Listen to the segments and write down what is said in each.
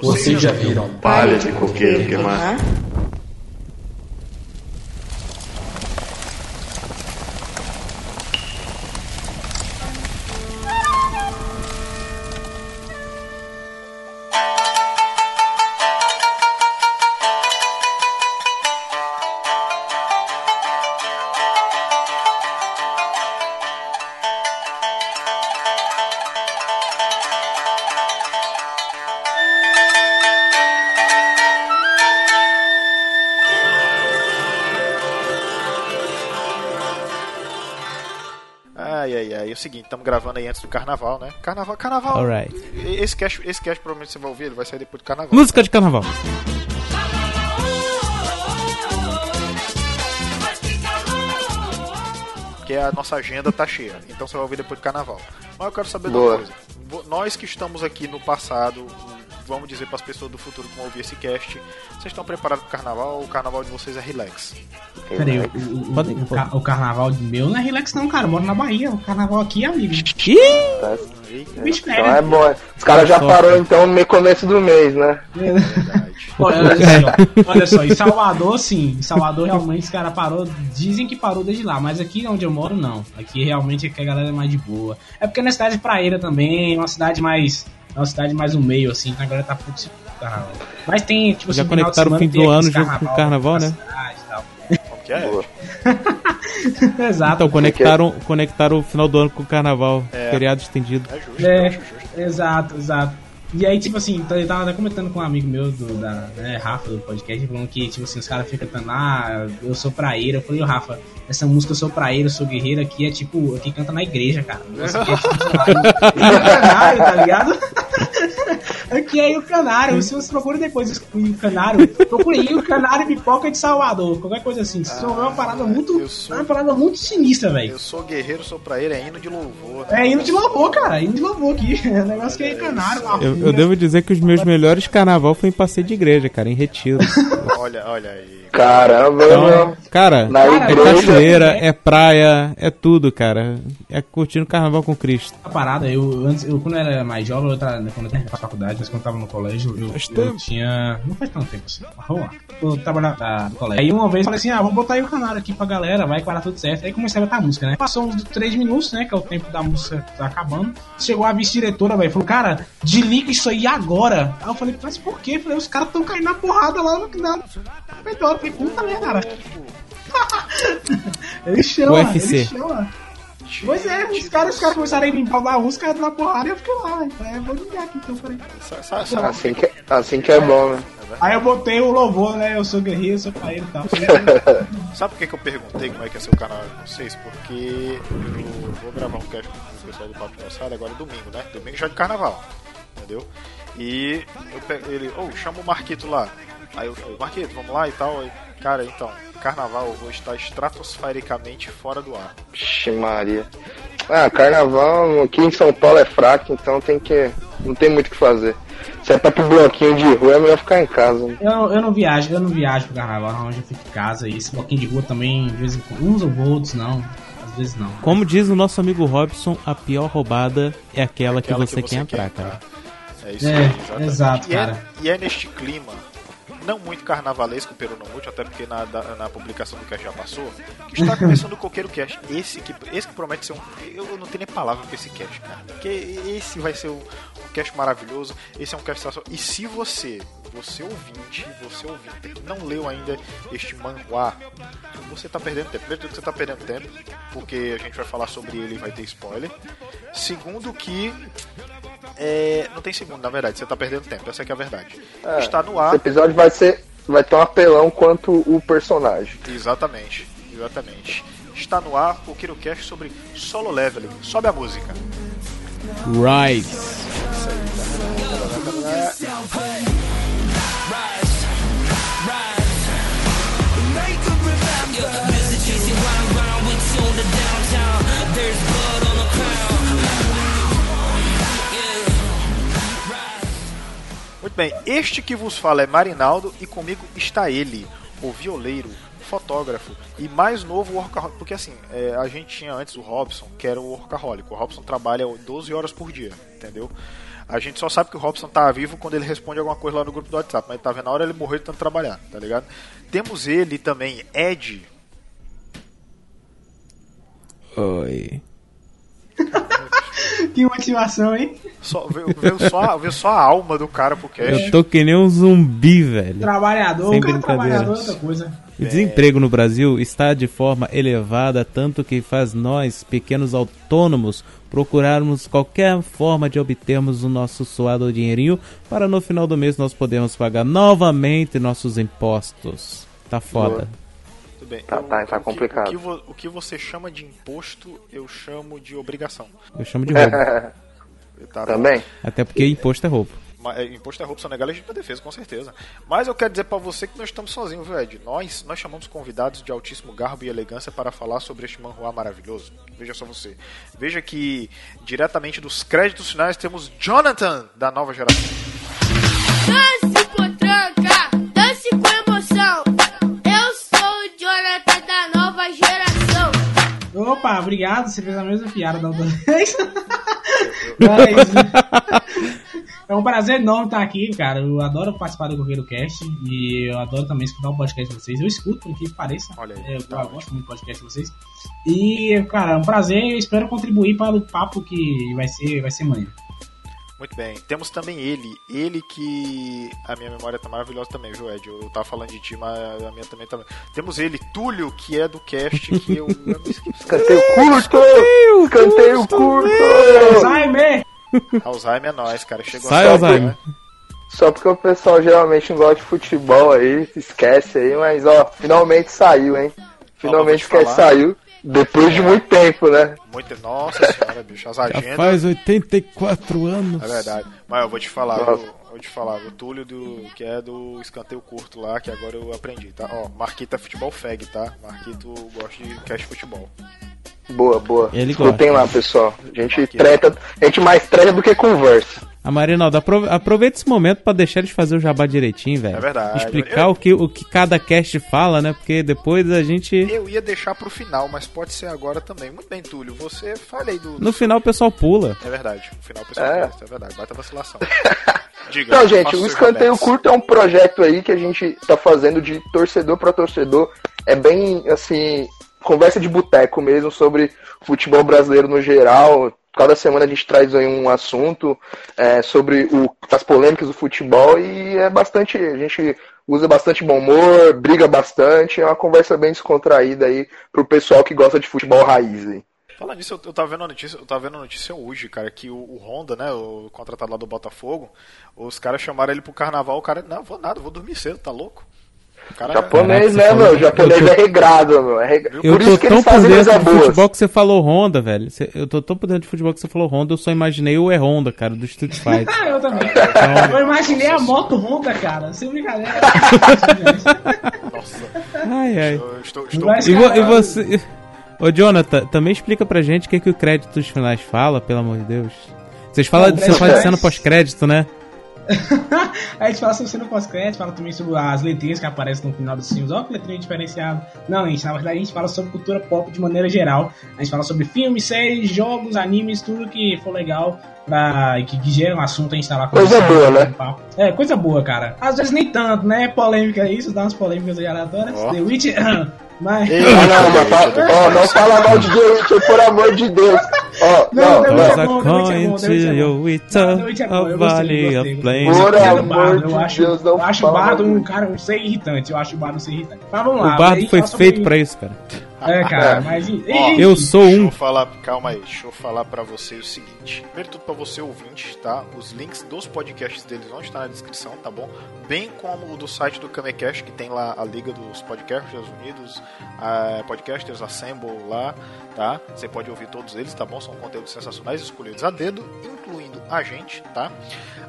Vocês já viram palha de coqueiro queimar? Estamos gravando aí antes do carnaval, né? Carnaval, carnaval. Alright. Esse cast, esse cast provavelmente você vai ouvir, ele vai sair depois do carnaval. Música de carnaval. Porque a nossa agenda tá cheia. Então você vai ouvir depois do carnaval. Mas eu quero saber de Boa. uma coisa. Nós que estamos aqui no passado, vamos dizer para as pessoas do futuro que vão ouvir esse cast, vocês estão preparados pro carnaval? O carnaval de vocês é relax. Peraí, o, o, Pode- o, ca- o carnaval meu não é relax não, cara. Eu moro na Bahia. O carnaval aqui é amigo. Ih! Tá? Me espera. Então é bom. Os caras já parou então no meio começo do mês, né? Verdade. Olha, olha só, olha só, em Salvador, sim. Em Salvador, realmente, os caras parou. Dizem que parou desde lá, mas aqui onde eu moro, não. Aqui realmente é que a galera é mais de boa. É porque na cidade praeira também, é uma cidade mais. É uma cidade mais um meio, assim, então a galera tá pouco se carnaval. Mas tem, tipo, Já assim, conectaram o fim do ano junto com o carnaval, na né? cidade que é? Exato. Então, conectaram, conectaram o final do ano com o carnaval. É. Feriado estendido. É justo, É, acho justo. exato, exato. E aí, tipo assim, então eu tava até comentando com um amigo meu, do, da, né, Rafa, do podcast, falando que, tipo assim, os caras ficam cantando, ah, eu sou praeiro. Eu falei, ô Rafa, essa música Eu Sou Praeiro, Eu Sou Guerreiro aqui é tipo, aqui canta na igreja, cara. Isso aqui é tipo, sei lá, no canário, tá ligado? aqui é o canário, se você procura depois o canário, procure aí o canário pipoca de Salvador, qualquer coisa assim. Isso é uma parada muito, eu sou- é uma parada muito sinistra, velho. Eu sou guerreiro, sou pra ele, é hino de louvor. né? É hino de louvor, cara, hino de louvor aqui. É um negócio que é canário, uma Eu, eu devo dizer que os meus melhores carnaval foi em passeio de igreja, cara, em retiro. Olha, olha aí. Caramba, Então, meu. cara, Na Cara, é igreja. cachoeira, é praia, é tudo, cara. É curtindo carnaval com Cristo. Uma parada, eu antes, eu quando eu era mais jovem, eu tava, quando eu tava na faculdade, mas quando eu tava no colégio, eu, eu tinha. Não faz tanto tempo assim. lá. Eu tava na, na- no colégio. Aí uma vez eu falei assim: ah, vamos botar aí o canário aqui pra galera, vai que vai dar tudo certo. Aí comecei a botar a música, né? Passou uns 3 minutos, né? Que é o tempo da música tá acabando. Chegou a vice-diretora, velho, falou: cara, desliga isso aí agora. Aí eu falei: mas por quê? Eu falei: os caras tão caindo na porrada lá no final. Eu falei: puta merda, cara. Ele chama, UFC. ele chama. Pois é, os caras, os caras começaram a limpar a música na porrada e eu fiquei lá. Falei, "É, vou ligar aqui então, peraí. Sabe- Assim que, assim que é bom, né? Aí eu botei o louvor, né? Eu sou guerreiro, eu sou paeiro e tal. Sabe por que, que eu perguntei como é que é seu canal de vocês? Porque eu vou gravar um cast com o pessoal do Papo Calçada agora domingo, né? Domingo já é de carnaval, entendeu? E eu pego ele, ô, chama o Marquito lá. Aí eu falei, Marquito, vamos lá e tal. Aí, cara, então, carnaval eu vou estar estratosfericamente fora do ar. Vixe Maria. Ah, carnaval aqui em São Paulo é fraco, então tem que. Não tem muito o que fazer. Se é pra pro bloquinho de rua, é melhor ficar em casa. né? Eu, eu não viajo, eu não viajo pro carnaval, normalmente eu fico em casa. E esse bloquinho de rua também, de vez em quando, uns vou, outros não. Às vezes não. Como diz o nosso amigo Robson, a pior roubada é aquela, Aquela que você quer entrar, cara. É isso É, aí, exatamente. exato, e, cara. É, e é neste clima, não muito carnavalesco muito, até porque na, da- na publicação do cast já passou, que está começando o Coqueiro Cast. Esse que, esse que promete ser um. Eu não tenho nem palavra pra esse cast, cara. Porque esse vai ser um, um maravilhoso. Esse é um cast. E se você, você ouvinte, você ouvinte, não leu ainda este manhua, você tá perdendo tempo. Primeiro você tá perdendo tempo, porque a gente vai falar sobre ele e vai ter spoiler. Segundo que é, não tem segundo, na verdade, você tá perdendo tempo, essa é que é a verdade. É, Está no Esse ar, episódio vai ser. Vai ter um apelão quanto o personagem. exatamente, exatamente. Está no ar o KiroCast sobre solo leveling. Sobe a música. Rise. Muito bem, este que vos fala é Marinaldo e comigo está ele, o violeiro, fotógrafo e mais novo workaholic. Porque assim, é, a gente tinha antes o Robson, que era o workaholic. O Robson trabalha 12 horas por dia, entendeu? A gente só sabe que o Robson tá vivo quando ele responde alguma coisa lá no grupo do WhatsApp, mas tá vendo na hora ele morreu de tanto trabalhar, tá ligado? Temos ele também, Ed. Oi. Que motivação, hein? Só, veio, veio só, veio só a alma do cara pro cast. Eu tô que nem um zumbi, velho. Trabalhador, Sem o cara trabalhador é outra coisa. O desemprego no Brasil está de forma elevada, tanto que faz nós, pequenos autônomos, procurarmos qualquer forma de obtermos o nosso suado dinheirinho para no final do mês nós podermos pagar novamente nossos impostos. Tá foda. Tudo bem. Tá- tá- tá o que- complicado. O que, vo- o que você chama de imposto, eu chamo de obrigação. Eu chamo de roubo. Tá? Também. Até porque imposto é roubo. É, Imposto é roubo, sonegar legítima defesa, com certeza. Mas eu quero dizer pra você que nós estamos sozinhos, viu, Ed? Nós, nós chamamos convidados de altíssimo garbo e elegância para falar sobre este manhua maravilhoso. Veja só você. Veja que, diretamente dos créditos finais, temos Jonathan, da nova geração. Dance com tranca, dance com emoção. Jonathan da nova geração. Opa, obrigado, você fez a mesma piada da outra vez. Mas, é um prazer enorme estar aqui, cara. Eu adoro participar do Correio Cast e eu adoro também escutar o podcast de vocês. Eu escuto, por que pareça. Olha aí, É, eu tá gosto muito do podcast de vocês. E, cara, é um prazer e eu espero contribuir para o papo que vai ser, vai ser maneiro. Muito bem. Temos também ele. Ele que. A minha memória tá maravilhosa também, viu, Ed? Eu tava falando de ti, mas a minha também tá. Temos ele, Túlio, que é do cast que eu. eu me esqueci. Escanteio curto! Escanteio curto! Me! Alzheimer é nóis, cara. Chegou Sai, a Alzheimer. Só porque o pessoal geralmente não gosta de futebol aí, se esquece aí, mas ó, finalmente saiu, hein? Finalmente o cast saiu, depois de muito tempo, né? Muito... Nossa senhora, bicho. As Já agendas. faz 84 anos. É verdade. Mas eu vou te falar, eu, eu vou te falar, o Túlio do, que é do escanteio curto lá, que agora eu aprendi, tá? Ó, Marquito é futebol fag, tá? Marquito gosta de cast futebol. Boa, boa. Ele Escutem lá, pessoal. A gente treta, a gente mais treta do que conversa. A Marinalda, aprove- aproveita esse momento pra deixar eles fazer o jabá direitinho, velho. É verdade. Explicar Eu- o, que, o que cada cast fala, né? Porque depois a gente. Eu ia deixar pro final, mas pode ser agora também. Muito bem, Túlio, você falei do. No final o pessoal pula. É verdade, no final o pessoal É. gosta, é verdade, baita vacilação. Diga. Então, gente, o Escanteio. Curto é um projeto aí que a gente tá fazendo de torcedor para torcedor. É bem, assim, conversa de boteco mesmo sobre futebol brasileiro no geral. Cada semana a gente traz aí um assunto é, sobre o, as polêmicas do futebol e é bastante. A gente usa bastante bom humor, briga bastante. É uma conversa bem descontraída aí pro pessoal que gosta de futebol raiz aí. Falando nisso, eu, eu tava vendo a notícia, eu tava vendo a notícia hoje, cara, que o, o Honda, né, o contratado lá do Botafogo, os caras chamaram ele pro carnaval, o cara, não, vou nada, vou dormir cedo, tá louco? O cara, Japonês, Caraca, né, você meu? falou- Japonês tô- é regrado, meu. É. Eu Por tô isso que tão eles por fazem dentro coisa de boas. futebol que você falou Honda, velho. Eu tô tão por dentro de futebol que você falou Honda, eu só imaginei o E-Honda, cara, do Street Fighter. Ah, eu também. Então- Eu imaginei a moto Honda, cara. Sem brincadeira. nossa, ai, ai. eu estou, estou Mas, E, vo- e você. Ô, Jonathan, também explica pra gente o que, que o créditos finais fala, pelo amor de Deus. Vocês falam, você fala de créditos- cena pós-crédito, né? A gente fala sobre cena pós-crédito, fala também sobre as letrinhas que aparecem no final dos filmes. Ó, que letrinha diferenciada. Não, gente, na verdade a gente fala sobre cultura pop de maneira geral. A gente fala sobre filmes, séries, jogos, animes, tudo que for legal pra, que, que gera um assunto a gente tá lá Coisa boa, né? É, coisa boa, cara. Às vezes nem tanto, né? Polêmica isso, dá umas polêmicas aí aleatórias. Ó. The Witch, mas. Ei, não, mas ó, não fala mal de The Witcher, por amor de Deus. Ó, Não, não, não. É é é Não, é. Por amor Bardo, de acho, Deus, não eu acho o Bardo um cara um ser irritante. Eu acho o Bardo ser irritante. Mas vamos O lá. bardo aí foi feito pra isso, cara. É, cara, mas. Ó, Eu sou Deixa um. eu falar, calma aí, deixa eu falar pra você o seguinte. Primeiro tudo pra você ouvinte, tá? Os links dos podcasts deles vão estar na descrição, tá bom? Bem como o do site do Kamecast, que tem lá a Liga dos Podcasters Unidos, a Podcasters Assemble lá, tá? Você pode ouvir todos eles, tá bom? São conteúdos sensacionais escolhidos a dedo, incluindo a gente, tá?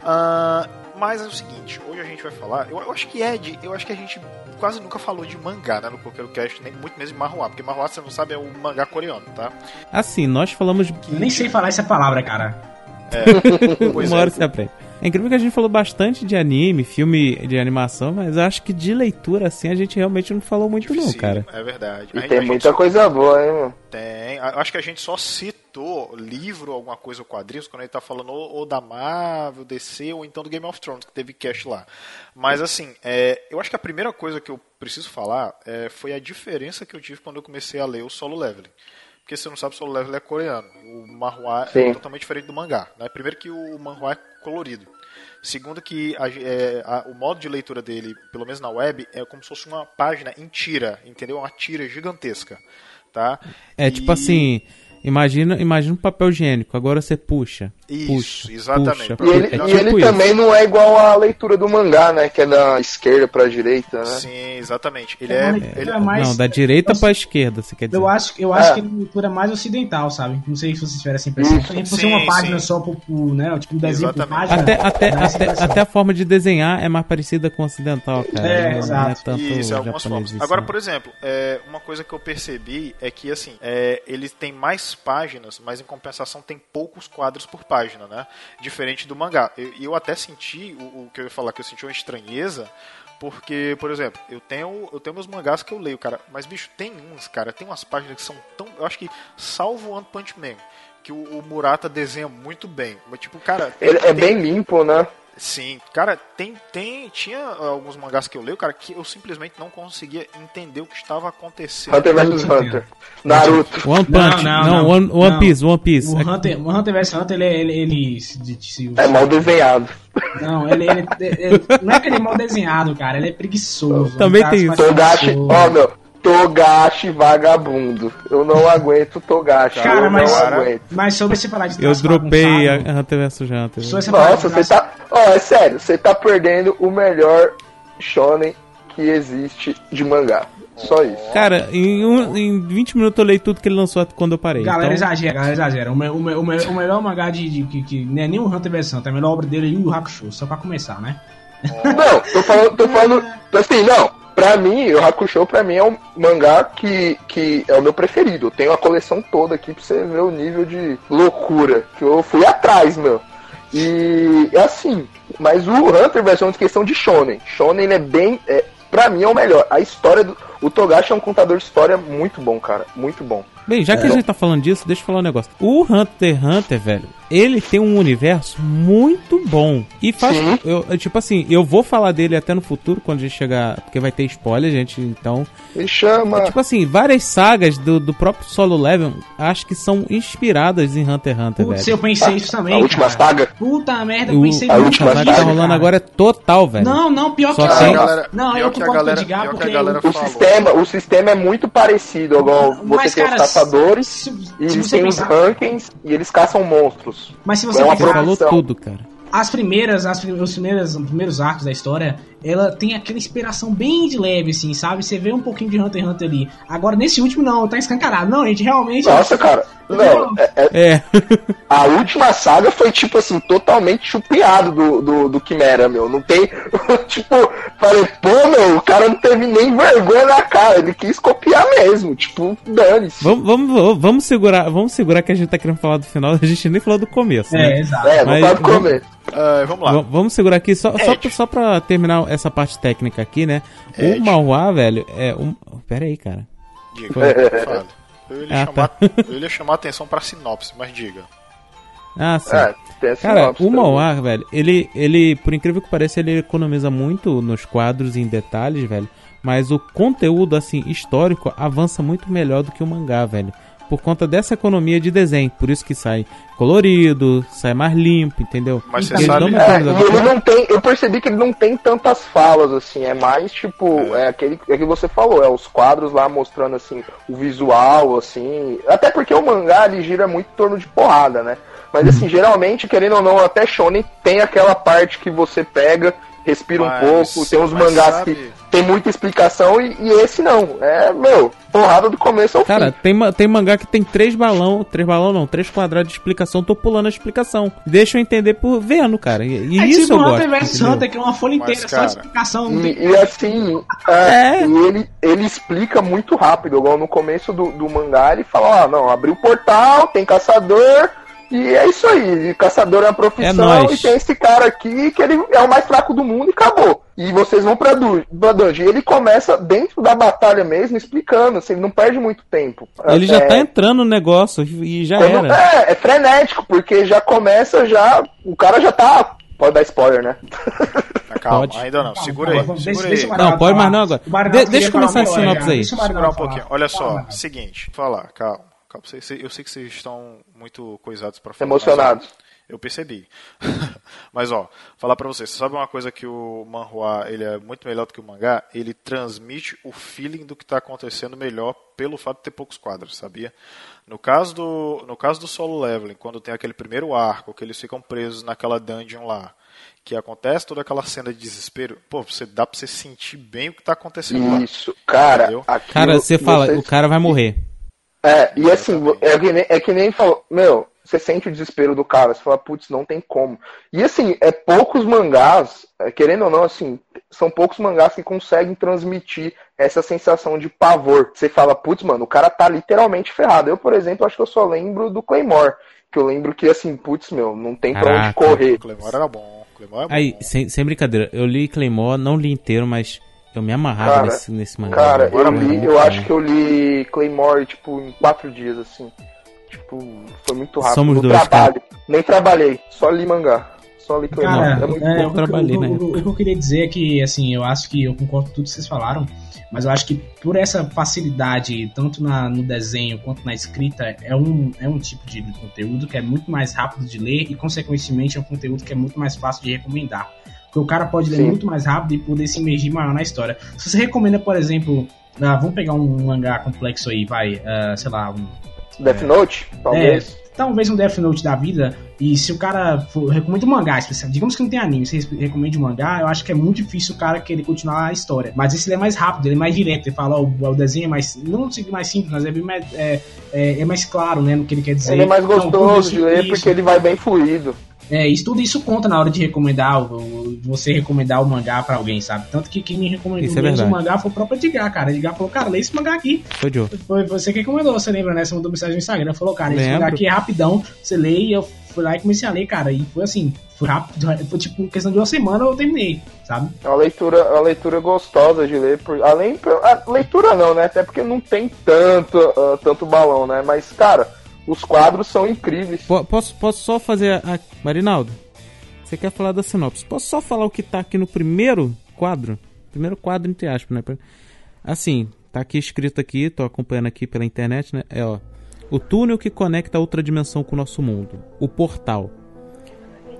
Ah, mas é o seguinte, hoje a gente vai falar. Eu, eu acho que Ed, eu acho que a gente quase nunca falou de mangá, né? No Coqueiro Cast, nem muito mesmo de Marruá, porque Marruá, você não sabe, é o mangá coreano, tá? Assim, nós falamos. Eu nem sei falar essa palavra, cara. Pois Uma é. hora você aprende. É incrível que a gente falou bastante de anime, filme de animação, mas eu acho que de leitura, assim, a gente realmente não falou muito, não, Dificílimo, cara. É verdade. E A tem a muita só- coisa boa, hein, mano. Tem. Acho que a gente só citou citou livro, alguma coisa, ou quadrinhos, quando ele tá falando ou, ou, da Marvel, DC, ou então do Game of Thrones, que teve cast lá. Mas assim, é, eu acho que a primeira coisa que eu preciso falar é, foi a diferença que eu tive quando eu comecei a ler o Solo Leveling. Porque se você não sabe, o Solo Leveling é coreano. O manhua Sim. é totalmente diferente do mangá. Né? Primeiro que o manhua é colorido. Segundo que a- é, a- o modo de leitura dele, pelo menos na web, é como se fosse uma página em tira, entendeu? Uma tira gigantesca, tá? É E- tipo assim, imagina, imagina um papel higiênico, agora você puxa. Isso, puxa, exatamente. puxa, E ele, é e tipo ele isso. também não é igual à leitura do mangá, né? Que é da esquerda pra direita, né? Sim, exatamente. Ele É é, ele, leitura mais- Não, da direita Assim, pra esquerda, você quer dizer. Eu acho, eu acho É. que é uma leitura mais ocidental, sabe? Não sei se vocês tiveram essa impressão. Isso. Se fosse Sim, uma página sim. só pro, pro, né? Tipo um desenho por página. Até, até, essa até, impressão. até a forma de desenhar é mais parecida com o ocidental, cara. É, não, exato. Não é tanto Isso, algumas formas. Agora, por exemplo, é, uma coisa que eu percebi é que, assim, é, eles têm páginas, mas em compensação tem poucos quadros por página, né? Diferente do mangá. E eu, eu até senti, o, o que eu ia falar, que eu senti uma estranheza, porque, por exemplo, eu tenho, eu tenho meus mangás que eu leio, cara, mas, bicho, tem uns, cara, tem umas páginas que são tão... Eu acho que, salvo One Punch Man, que o, o Murata desenha muito bem. Mas, tipo, cara... Ele é tem- bem limpo, né? Sim, cara, tem, tem, tinha alguns mangás que eu leio, cara, que eu simplesmente não conseguia entender o que estava acontecendo. Hunter vs. Hunter. Naruto. One Punch, Não, não, não, não. One, One. Piece, One Piece. O Hunter, o Hunter vs Hunter, ele, ele, ele se, se- É mal desenhado. Não, ele, ele, ele- não é que ele é mal desenhado, cara. Ele é preguiçoso. Também Um tem isso. Togashi, ó, meu. Togashi vagabundo. Eu não aguento Togashi. Cara, eu mas, não aguento. mas sobre esse falar de Eu dropei a Hunter vs Hunter. sobre Nossa, você tá. Ó, é sério, você tá perdendo o melhor shonen que existe de mangá. Só isso. Cara, em, um, em 20 minutos eu leio tudo que ele lançou quando eu parei. Galera então, exagera, galera exagera. O, me- o, me- o, me- o melhor mangá de, de- que, que não é nem o Hunter vs Hunter, a melhor obra dele é Yu Yu Hakusho, só pra começar, né? Não, tô falando, tô falando. Assim, não. Pra mim, o Hakusho pra mim é um mangá que, que é o meu preferido. Eu tenho a coleção toda aqui pra você ver o nível de loucura que eu fui atrás, meu. E é assim, mas o Hunter vs Hunter é questão de Shonen. Shonen é bem. É, pra mim é o melhor. A história do. O Togashi é um contador de história muito bom, cara. Muito bom. Bem, já que a gente tá falando disso, deixa eu falar um negócio. O Hunter x Hunter, velho, ele tem um universo muito bom. E faz. Eu, eu, tipo assim, eu vou falar dele até no futuro, quando a gente chegar. Porque vai ter spoiler, gente. Então. Me chama. Tipo assim, várias sagas do, do próprio Solo Level acho que são inspiradas em Hunter x Hunter, Putz, velho. eu pensei isso também. a última cara. saga. Puta merda, eu O, pensei a muito última saga que tá rolando cara. agora é total, velho. Não, não, pior Só que tem- eu. Galera, Não, pior eu que a concordo com o galera- Edgar, pior que a porque. galera O falou. sistema, o sistema é muito parecido, igual você tem cara, os caçadores se- e se têm os pensar- rankings e eles caçam monstros. Mas se você É uma pensar, falou tudo, cara. as primeiras, as, os, primeiros, os primeiros arcos da história, ela tem aquela inspiração bem de leve, assim, sabe? Você vê um pouquinho de Hunter x Hunter ali. Agora, nesse último, não, tá escancarado. Não, gente, realmente. Nossa, cara. Não, é- é- É. a última saga foi, tipo assim, totalmente chupiado do, do, do Quimera, meu. Não tem. tipo, falei, pô, meu, o cara não teve nem vergonha na cara. Ele quis copiar mesmo. Tipo, dane-se. Vamos, vamos, vamos segurar, vamos segurar que a gente tá querendo falar do final, a gente nem falou do começo, né? É, exato. É, não Mas pode comer. Ah, vamos lá. V- Vamos segurar aqui, só, só, Ed. só pra terminar essa parte técnica aqui, né? Ed. O Mauá, velho, é um. Pera aí, cara. Diga, Foi. Eu ia, Ah, chamar, tá. eu ia chamar a atenção pra sinopse, mas diga. Ah, sim. É, tem Cara, o também. Mauá, velho, ele, ele, por incrível que pareça, ele economiza muito nos quadros e em detalhes, velho. Mas o conteúdo, assim, histórico, avança muito melhor do que o mangá, velho. Por conta dessa economia de desenho. Por isso que sai colorido, sai mais limpo, entendeu? Mas você sabe- É, e ele não tem. Eu percebi que ele não tem tantas falas, assim. É mais tipo. É, aquele é que você falou, é os quadros lá mostrando assim o visual, assim. Até porque o mangá ele gira muito em torno de porrada, né? Mas assim, geralmente, querendo ou não, até Shonen tem aquela parte que você pega, respira Mas- um pouco, tem uns mangás sabe- que tem muita explicação e, e esse não. É, meu, porrada do começo ao Cara, fim. tem, ma- tem mangá que tem três balão, três balão não, três quadrados de explicação, tô pulando a explicação. Deixa eu entender por vendo, cara. E, e É isso tipo eu Hunter gosto. Hunter, que é uma folha Mas, inteira, só cara, de explicação. Tem... E, e assim, é, É. e ele, ele explica muito rápido, igual no começo do, do mangá, ele fala, ah, não, abriu o portal, tem caçador, e é isso aí, caçador é uma É profissão, nóis. e tem esse cara aqui que ele é o mais fraco do mundo e acabou. E vocês vão pra, du pra dungeon. E ele começa dentro da batalha mesmo, explicando, assim, ele não perde muito tempo. Ele já É, tá entrando no negócio e já quando- era. é, é frenético, porque já começa já. O cara já tá. Pode dar spoiler, né? Ah, calma, Pode. ainda não. Calma, Segura calma, aí, segura aí. Não, pode mais não agora. De- deixa queria começar a agora, sinopse aí. Segurar um pouquinho. Olha só, seguinte, falar, calma. calma Eu sei que vocês estão muito coisados pra falar. Emocionados. mas, Eu percebi. Mas ó, falar pra vocês, sabe uma coisa que o manhua, ele é muito melhor do que o mangá? Ele transmite o feeling do que tá acontecendo melhor pelo fato de ter poucos quadros, sabia? No caso do, no caso do solo leveling, quando tem aquele primeiro arco que eles ficam presos naquela dungeon lá, que acontece toda aquela cena de desespero, pô, você dá pra você sentir bem o que tá acontecendo lá. Isso, cara. Entendeu? aquilo- Cara, você fala, vocês- o cara vai morrer. É, e assim, é que, nem, é que nem falou, meu, você sente o desespero do cara, você fala, putz, não tem como. E assim, é poucos mangás, é, querendo ou não, assim, são poucos mangás que conseguem transmitir essa sensação de pavor. Você fala, putz, mano, o cara tá literalmente ferrado. Eu, por exemplo, acho que eu só lembro do Claymore. Que eu lembro que, assim, putz, meu, não tem pra onde Caraca. correr. O Clemore era bom, o Clemore é bom. Aí, sem, sem brincadeira, eu li Claymore, não li inteiro, mas eu me amarrava Cara, nesse, nesse mangá. Cara, eu li, eu acho que eu li Claymore, tipo, em quatro dias, assim. Tipo, foi muito rápido. Somos no dois, trabalho. Nem trabalhei, só li mangá. Só li Claymore. Cara, é muito é, eu o, que- trabalhei o- na o- o que eu queria dizer é que, assim, eu acho que eu concordo com tudo que vocês falaram, mas eu acho que por essa facilidade, tanto na, no desenho quanto na escrita, é um, é um tipo de conteúdo que é muito mais rápido de ler e, consequentemente, é um conteúdo que é muito mais fácil de recomendar. Porque o cara pode ler Sim. muito mais rápido e poder se imergir maior na história. Se você recomenda, por exemplo, ah, vamos pegar um mangá complexo aí, vai, ah, sei lá, um Death Note, talvez. talvez um Death Note da vida, e se o cara for, recomenda mangá especial, digamos que não tem anime, se recomenda um mangá, eu acho que é muito difícil o cara querer continuar a história. Mas esse ele é mais rápido, ele é mais direto, ele fala, ó, o, o desenho é mais, não mais simples, mas é bem mais, é, é, é mais claro, né, no que ele quer dizer. Ele é mais Então, gostoso isso- de ler porque ele vai bem fluido. É, isso tudo isso conta na hora de recomendar, o- você recomendar o mangá pra alguém, sabe? Tanto que quem me recomendou Isso é o mangá foi o próprio Edgar, cara. Edgar falou, cara, lê esse mangá aqui. Foi Joe. Foi você que recomendou, você lembra, né? Você mandou mensagem no Instagram, falou, cara, esse mangá aqui é rapidão, você lê e eu fui lá e comecei a ler, cara. E foi assim, foi rápido, foi tipo, questão de uma semana eu terminei, sabe? É uma leitura, é uma leitura gostosa de ler. Por, além. A leitura não, né? Até porque não tem tanto, ah, tanto balão, né? Mas, cara, os quadros são incríveis. Po- Posso, posso só fazer a. Marinaldo, você quer falar da sinopse? Posso só falar o que tá aqui no primeiro quadro? Primeiro quadro, entre aspas, né? Assim, tá aqui escrito aqui, tô acompanhando aqui pela internet, né? É, ó. O túnel que conecta a outra dimensão com o nosso mundo. O portal.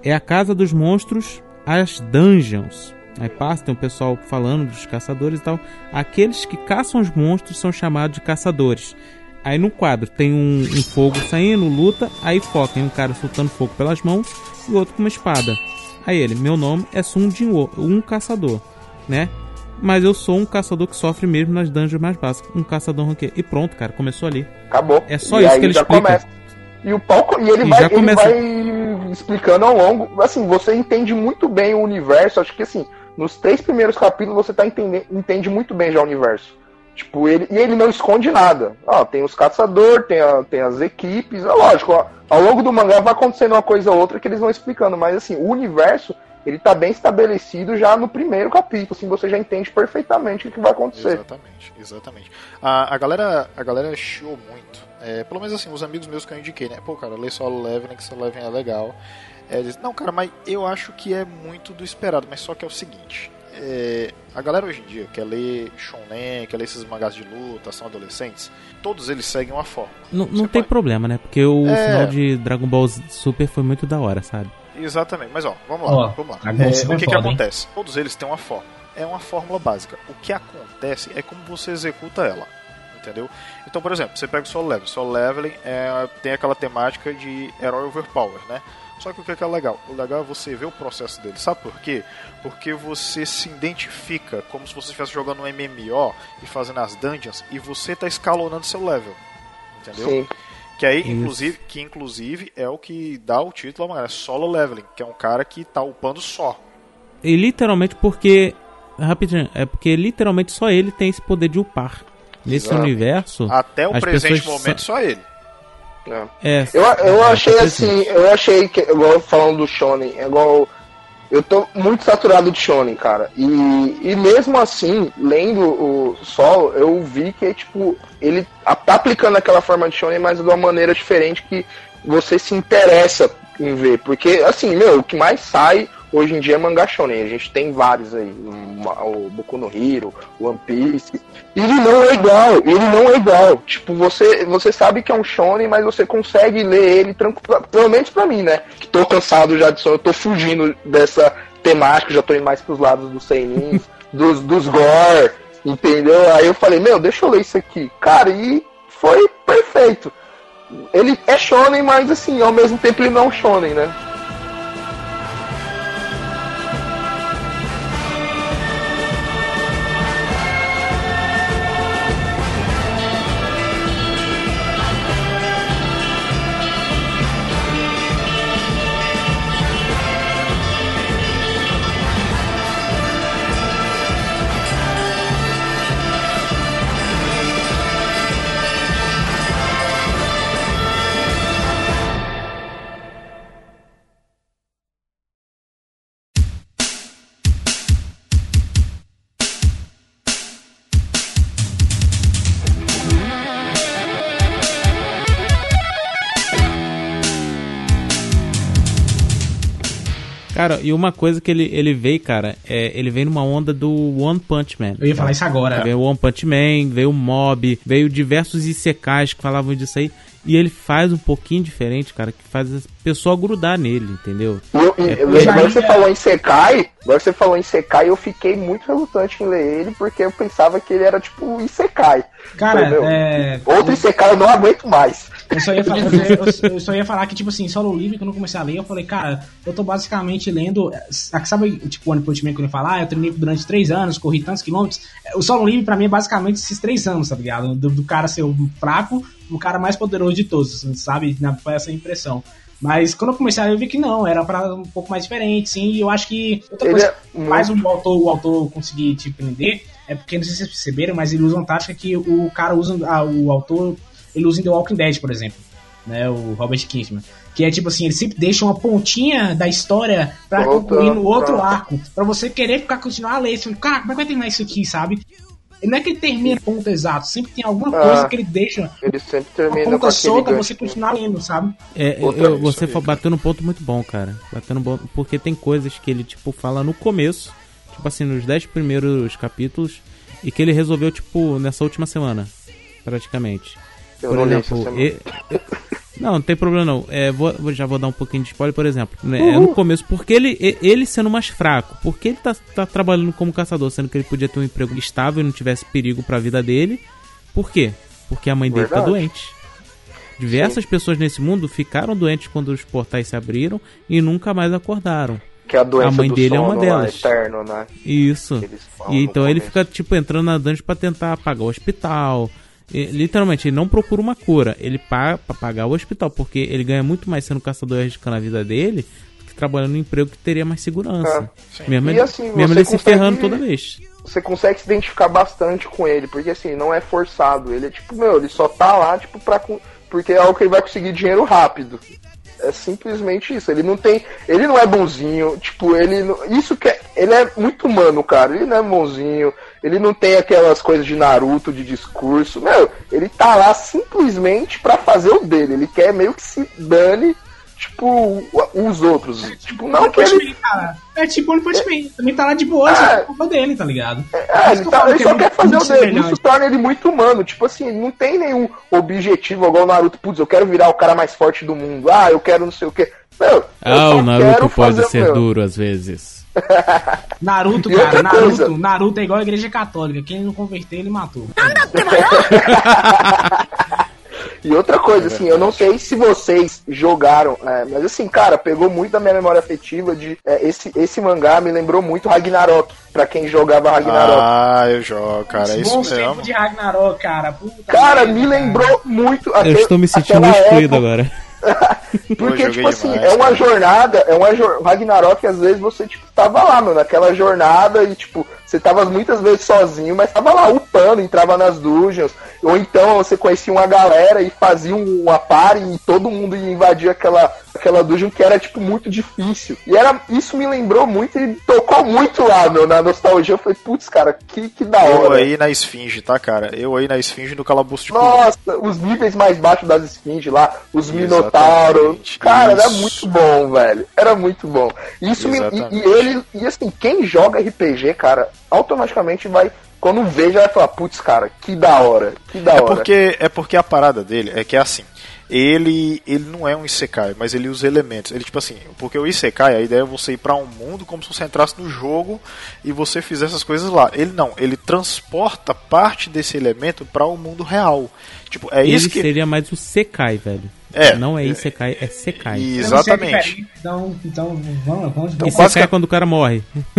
É a casa dos monstros, as dungeons. Aí passa, tem um pessoal falando dos caçadores e tal. Aqueles que caçam os monstros são chamados de caçadores. Aí no quadro tem um, um fogo saindo, luta, aí foca em um cara soltando fogo pelas mãos e outro com uma espada. Aí ele, meu nome é Sun Jinwo, um caçador, né? Mas eu sou um caçador que sofre mesmo nas dungeons mais básicas. Um caçador ranqueiro. E pronto, cara, começou ali. Acabou. É só E isso que ele explica. Começa. E o palco. E ele, E vai, ele vai explicando ao longo. Assim, você entende muito bem o universo. Acho que assim, nos três primeiros capítulos você tá entendendo, entende muito bem já o universo. Tipo, ele, e ele não esconde nada. Ó, tem os caçadores, tem, tem as equipes. É lógico, ó, ao longo do mangá vai acontecendo uma coisa ou outra que eles vão explicando. Mas assim, o universo, ele tá bem estabelecido já no primeiro capítulo. Assim, você já entende perfeitamente o que vai acontecer. Exatamente, exatamente. A, a galera, a galera chiou muito. É, pelo menos assim, os amigos meus que eu indiquei, né? Pô, cara, lê solo Leveling, que solo Leveling é legal. É, eles, não, cara, mas eu acho que é muito do esperado, mas só que é o seguinte. É, a galera hoje em dia quer ler shonen, quer ler esses mangás de luta, são adolescentes, todos eles seguem uma forma. Não, não tem pode- problema, né? Porque o É. final de Dragon Ball Super foi muito da hora, sabe? Exatamente, mas ó, vamos lá, Ó, vamos lá. É, o que, é que hein? acontece? Todos eles têm uma fórmula. É uma fórmula básica. O que acontece é como você executa ela. Entendeu? Então, por exemplo, você pega o Solo Leveling. Solo Leveling é, tem aquela temática de herói overpower, né? Só que o que é, que é legal? O legal é você ver o processo dele. Sabe por quê? Porque você se identifica como se você estivesse jogando um MMO e fazendo as dungeons e você está escalonando seu level. Entendeu? Sim. Que aí, Isso. inclusive, que inclusive é o que dá o título ao mangá, é solo leveling, que é um cara que tá upando só. E literalmente porque. Rapidinho, é porque literalmente só ele tem esse poder de upar. Nesse Exato. universo. Até o presente momento, só ele. É. É, Eu, eu é, achei assim, eu achei que, igual falando do Shonen, é igual Eu tô muito saturado de shonen, cara. E, e mesmo assim, lendo o Sol, eu vi que, tipo, ele tá aplicando aquela forma de shonen, mas de uma maneira diferente que você se interessa em ver. Porque, assim, meu, o que mais sai hoje em dia é mangá shonen. A gente tem vários aí. O Boku no Hero, One Piece. Ele não é igual, ele não é igual. Tipo, você, você sabe que é um shonen, mas você consegue ler ele tranquilo. Pelo menos pra mim, né? Que tô cansado já de sono, eu tô fugindo dessa temática, já tô indo mais pros lados dos seinins, dos, dos gore, entendeu? Aí eu falei, meu, deixa eu ler isso aqui. Cara, e foi perfeito. Ele é shonen, mas assim, ao mesmo tempo ele não é um shonen, né? Cara, e uma coisa que ele, ele veio, cara, é, ele veio numa onda do One Punch Man. Eu ia falar isso agora. Veio o One Punch Man, veio o Mob, veio diversos Isekais que falavam disso aí. E ele faz um pouquinho diferente, cara, que faz a pessoa grudar nele, entendeu? Eu, eu, É, agora já você ia- falou em Sekai, agora você falou em Sekai, eu fiquei muito relutante em ler ele, porque eu pensava que ele era tipo Isekai. Cara, Entendeu? é. Outro Isekai eu não aguento mais. Eu só, ia falar, eu, eu só ia falar que, tipo assim, solo livre, quando eu comecei a ler, eu falei, cara, eu tô basicamente lendo. ah, Sabe, tipo, o One Punch Man que ele fala, ah, eu treinei durante três anos, corri tantos quilômetros. O solo livre, pra mim, é basicamente esses três anos, tá ligado? Do, do cara ser o fraco, o cara mais poderoso de todos, sabe? Foi essa impressão. Mas quando eu comecei a ler, eu vi que não, era pra um pouco mais diferente, sim, e eu acho que outra Ele coisa é muito- o autor, o autor conseguir te prender é porque, não sei se vocês perceberam, mas ele usa uma tática que o cara usa, ah, o autor, ele usa em The Walking Dead, por exemplo né, o Robert Kirkman. Que é tipo assim, ele sempre deixa uma pontinha da história pra Volta, concluir no outro pra- arco. Pra você querer ficar continuar a ler. Você fala, cara, como é que vai terminar isso aqui, sabe? E não é que ele termina no ponto exato, sempre tem alguma Ah. coisa que ele deixa Ele sempre uma termina com ponta solta, você continuar lendo, sabe? É, eu- você bateu num ponto muito bom, cara. Bateu num bom, porque tem coisas que ele, tipo, fala no começo, tipo assim, nos 10 primeiros capítulos, e que ele resolveu, tipo, nessa última semana, praticamente. Eu Por não li exemplo, e- não, não tem problema não. É, vou, já vou dar um pouquinho de spoiler, por exemplo. né, é no começo, porque ele, ele sendo mais fraco, porque ele tá, tá trabalhando como caçador, sendo que ele podia ter um emprego estável e não tivesse perigo pra vida dele. Por quê? Porque a mãe dele tá Verdade. doente. Diversas pessoas nesse mundo ficaram doentes quando os portais se abriram e nunca mais acordaram. Que a doença a mãe dele é uma delas. eterno, né? Isso. E então ele fica, tipo, entrando na dungeon pra tentar pagar o hospital. E, literalmente, ele não procura uma cura. Ele paga pra pagar o hospital, porque ele ganha muito mais sendo caçador e arriscando a vida dele do que trabalhando um emprego que teria mais segurança. sim. mesmo E ele, assim, mesmo ele se ferrando toda vez. Você consegue se identificar bastante com ele, porque assim, não é forçado. Ele é tipo, meu, ele só tá lá, tipo, pra. Porque é algo que ele vai conseguir dinheiro rápido. É simplesmente isso. Ele não tem. Ele não é bonzinho. Tipo, ele. Isso que é. Ele é muito humano, cara. Ele não é bonzinho. Ele não tem aquelas coisas de Naruto, de discurso. Meu, ele tá lá simplesmente pra fazer o dele. Ele quer meio que se dane, tipo, o- os outros. Tipo, não One que ele. Man, cara. É tipo One Punch Man. Também tá lá de boa, É. só que culpa dele, tá ligado? É, ele, que eu tá- ele que só é quer fazer o dele. Isso torna ele muito humano. Tipo assim, não tem nenhum objetivo igual o Naruto. Putz, eu quero virar o cara mais forte do mundo. Ah, eu quero não sei o quê. Não, eu Ah, só o Naruto pode fazer o ser meu. duro às vezes. Naruto, cara. Naruto, Naruto é igual a igreja católica. Quem não converter, ele matou. E outra coisa, assim, eu não sei se vocês jogaram, é, mas assim, cara, pegou muito da minha memória afetiva de. é, esse, esse mangá me lembrou muito Ragnarok, pra quem jogava Ragnarok. Ah, eu jogo, cara. É isso Bons mesmo. tempos de Ragnarok, cara. Puta cara, merda, me lembrou muito. aque- Eu estou me sentindo excluído época- agora. Porque, tipo assim, demais, é uma cara. jornada, é uma jor... Ragnarok, às vezes você, tipo, tava lá, meu, naquela jornada e, tipo, você tava muitas vezes sozinho, mas tava lá upando, entrava nas dungeons, ou então você conhecia uma galera e fazia um- uma party e todo mundo ia invadir aquela, aquela dungeon que era, tipo, muito difícil. E era, isso me lembrou muito e tocou muito lá, meu, na nostalgia. Eu falei, putz, cara, que, que da Eu hora. aí na esfinge, tá, cara? Eu aí na esfinge do calabouço de. Nossa, os níveis mais baixos das esfinges lá, os minotauros. Cara, era isso. muito bom, velho. Era muito bom. Isso me, e, e ele, e assim, quem joga RPG, cara, automaticamente vai. Quando vê, já vai falar, putz, cara, que da hora, que da É hora. porque, é porque a parada dele é que é assim. Ele, ele não é um Isekai, mas ele usa elementos. Ele, tipo assim, porque o Isekai, a ideia é você ir pra um mundo como se você entrasse no jogo e você fizesse essas coisas lá. Ele não, ele transporta parte desse elemento para o mundo real. Tipo, é Ele isso que. seria mais o Sekai, velho. É. Não é Isekai, é Sekai. A Exatamente. Então, então vamos, vamos Então, Isekai que- é quando o cara morre.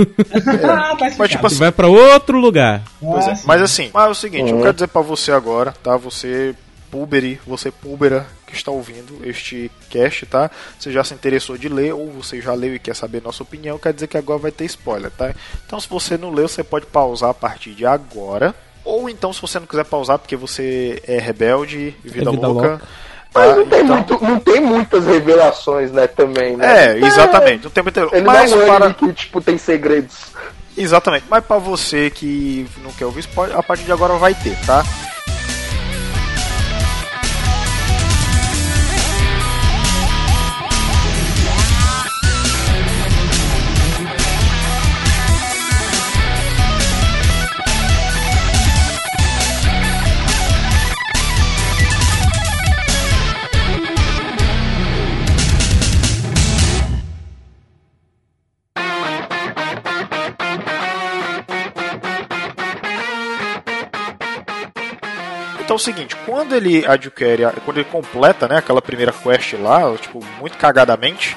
ah, tá Mas, tipo assim, vai pra outro lugar. Pois é. Mas assim, mas é o seguinte, eu quero dizer pra você agora, tá? Você, púberi, você púbera que está ouvindo este cast, tá? Você já se interessou de ler ou você já leu e quer saber nossa opinião, quer dizer que agora vai ter spoiler, tá? Então se você não leu, você pode pausar a partir de agora. Ou então, se você não quiser pausar porque você é rebelde, vida, vida louca. louca. Mas tá? não tem, Então- muito, não tem muitas revelações, né, também, né? É, exatamente. O tempo inteiro. Ele Mas não é um para... que, tipo, tem segredos. Exatamente. Mas pra você que não quer ouvir spoiler, a partir de agora vai ter, tá? É o seguinte, quando ele adquire, a- quando ele completa, né, aquela primeira quest lá, tipo, muito cagadamente,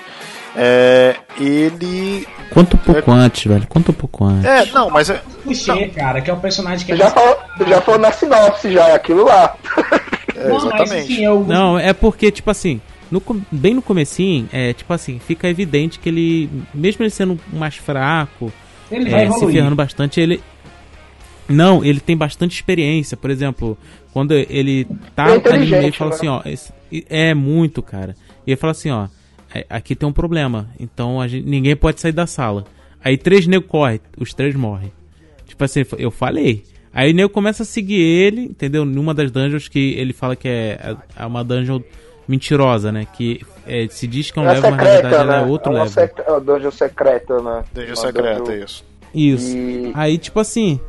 é, ele Quanto pouco antes, velho. Quanto pouco antes. é, não, mas é, clichê, cara, que é o personagem que Você já falou, você já falou na sinopse já, é aquilo lá. é, Não, mas exatamente. assim, eu... Não, é porque, tipo assim, no bem no comecinho, é, tipo assim, fica evidente que ele, mesmo ele sendo mais fraco, ele vai é, se ferrando bastante, ele... Não, ele tem bastante experiência. Por exemplo, quando ele tá Ele é ali no meio e fala né? assim, ó... esse- é muito, cara. E ele fala assim, ó... é, Aqui tem um problema, então a gente, ninguém pode sair da sala. Aí três negros correm, os três morrem. Tipo assim, eu falei. Aí o nego começa a seguir ele, entendeu? Numa das dungeons que ele fala que é, é uma dungeon mentirosa, né? Que é, se diz que é um É level, mas na secreta, verdade né? ela é outro é level. sec- é uma dungeon secreta, né? Dungeon Uma secreta, dungeon- isso. Isso. E- Aí, tipo assim,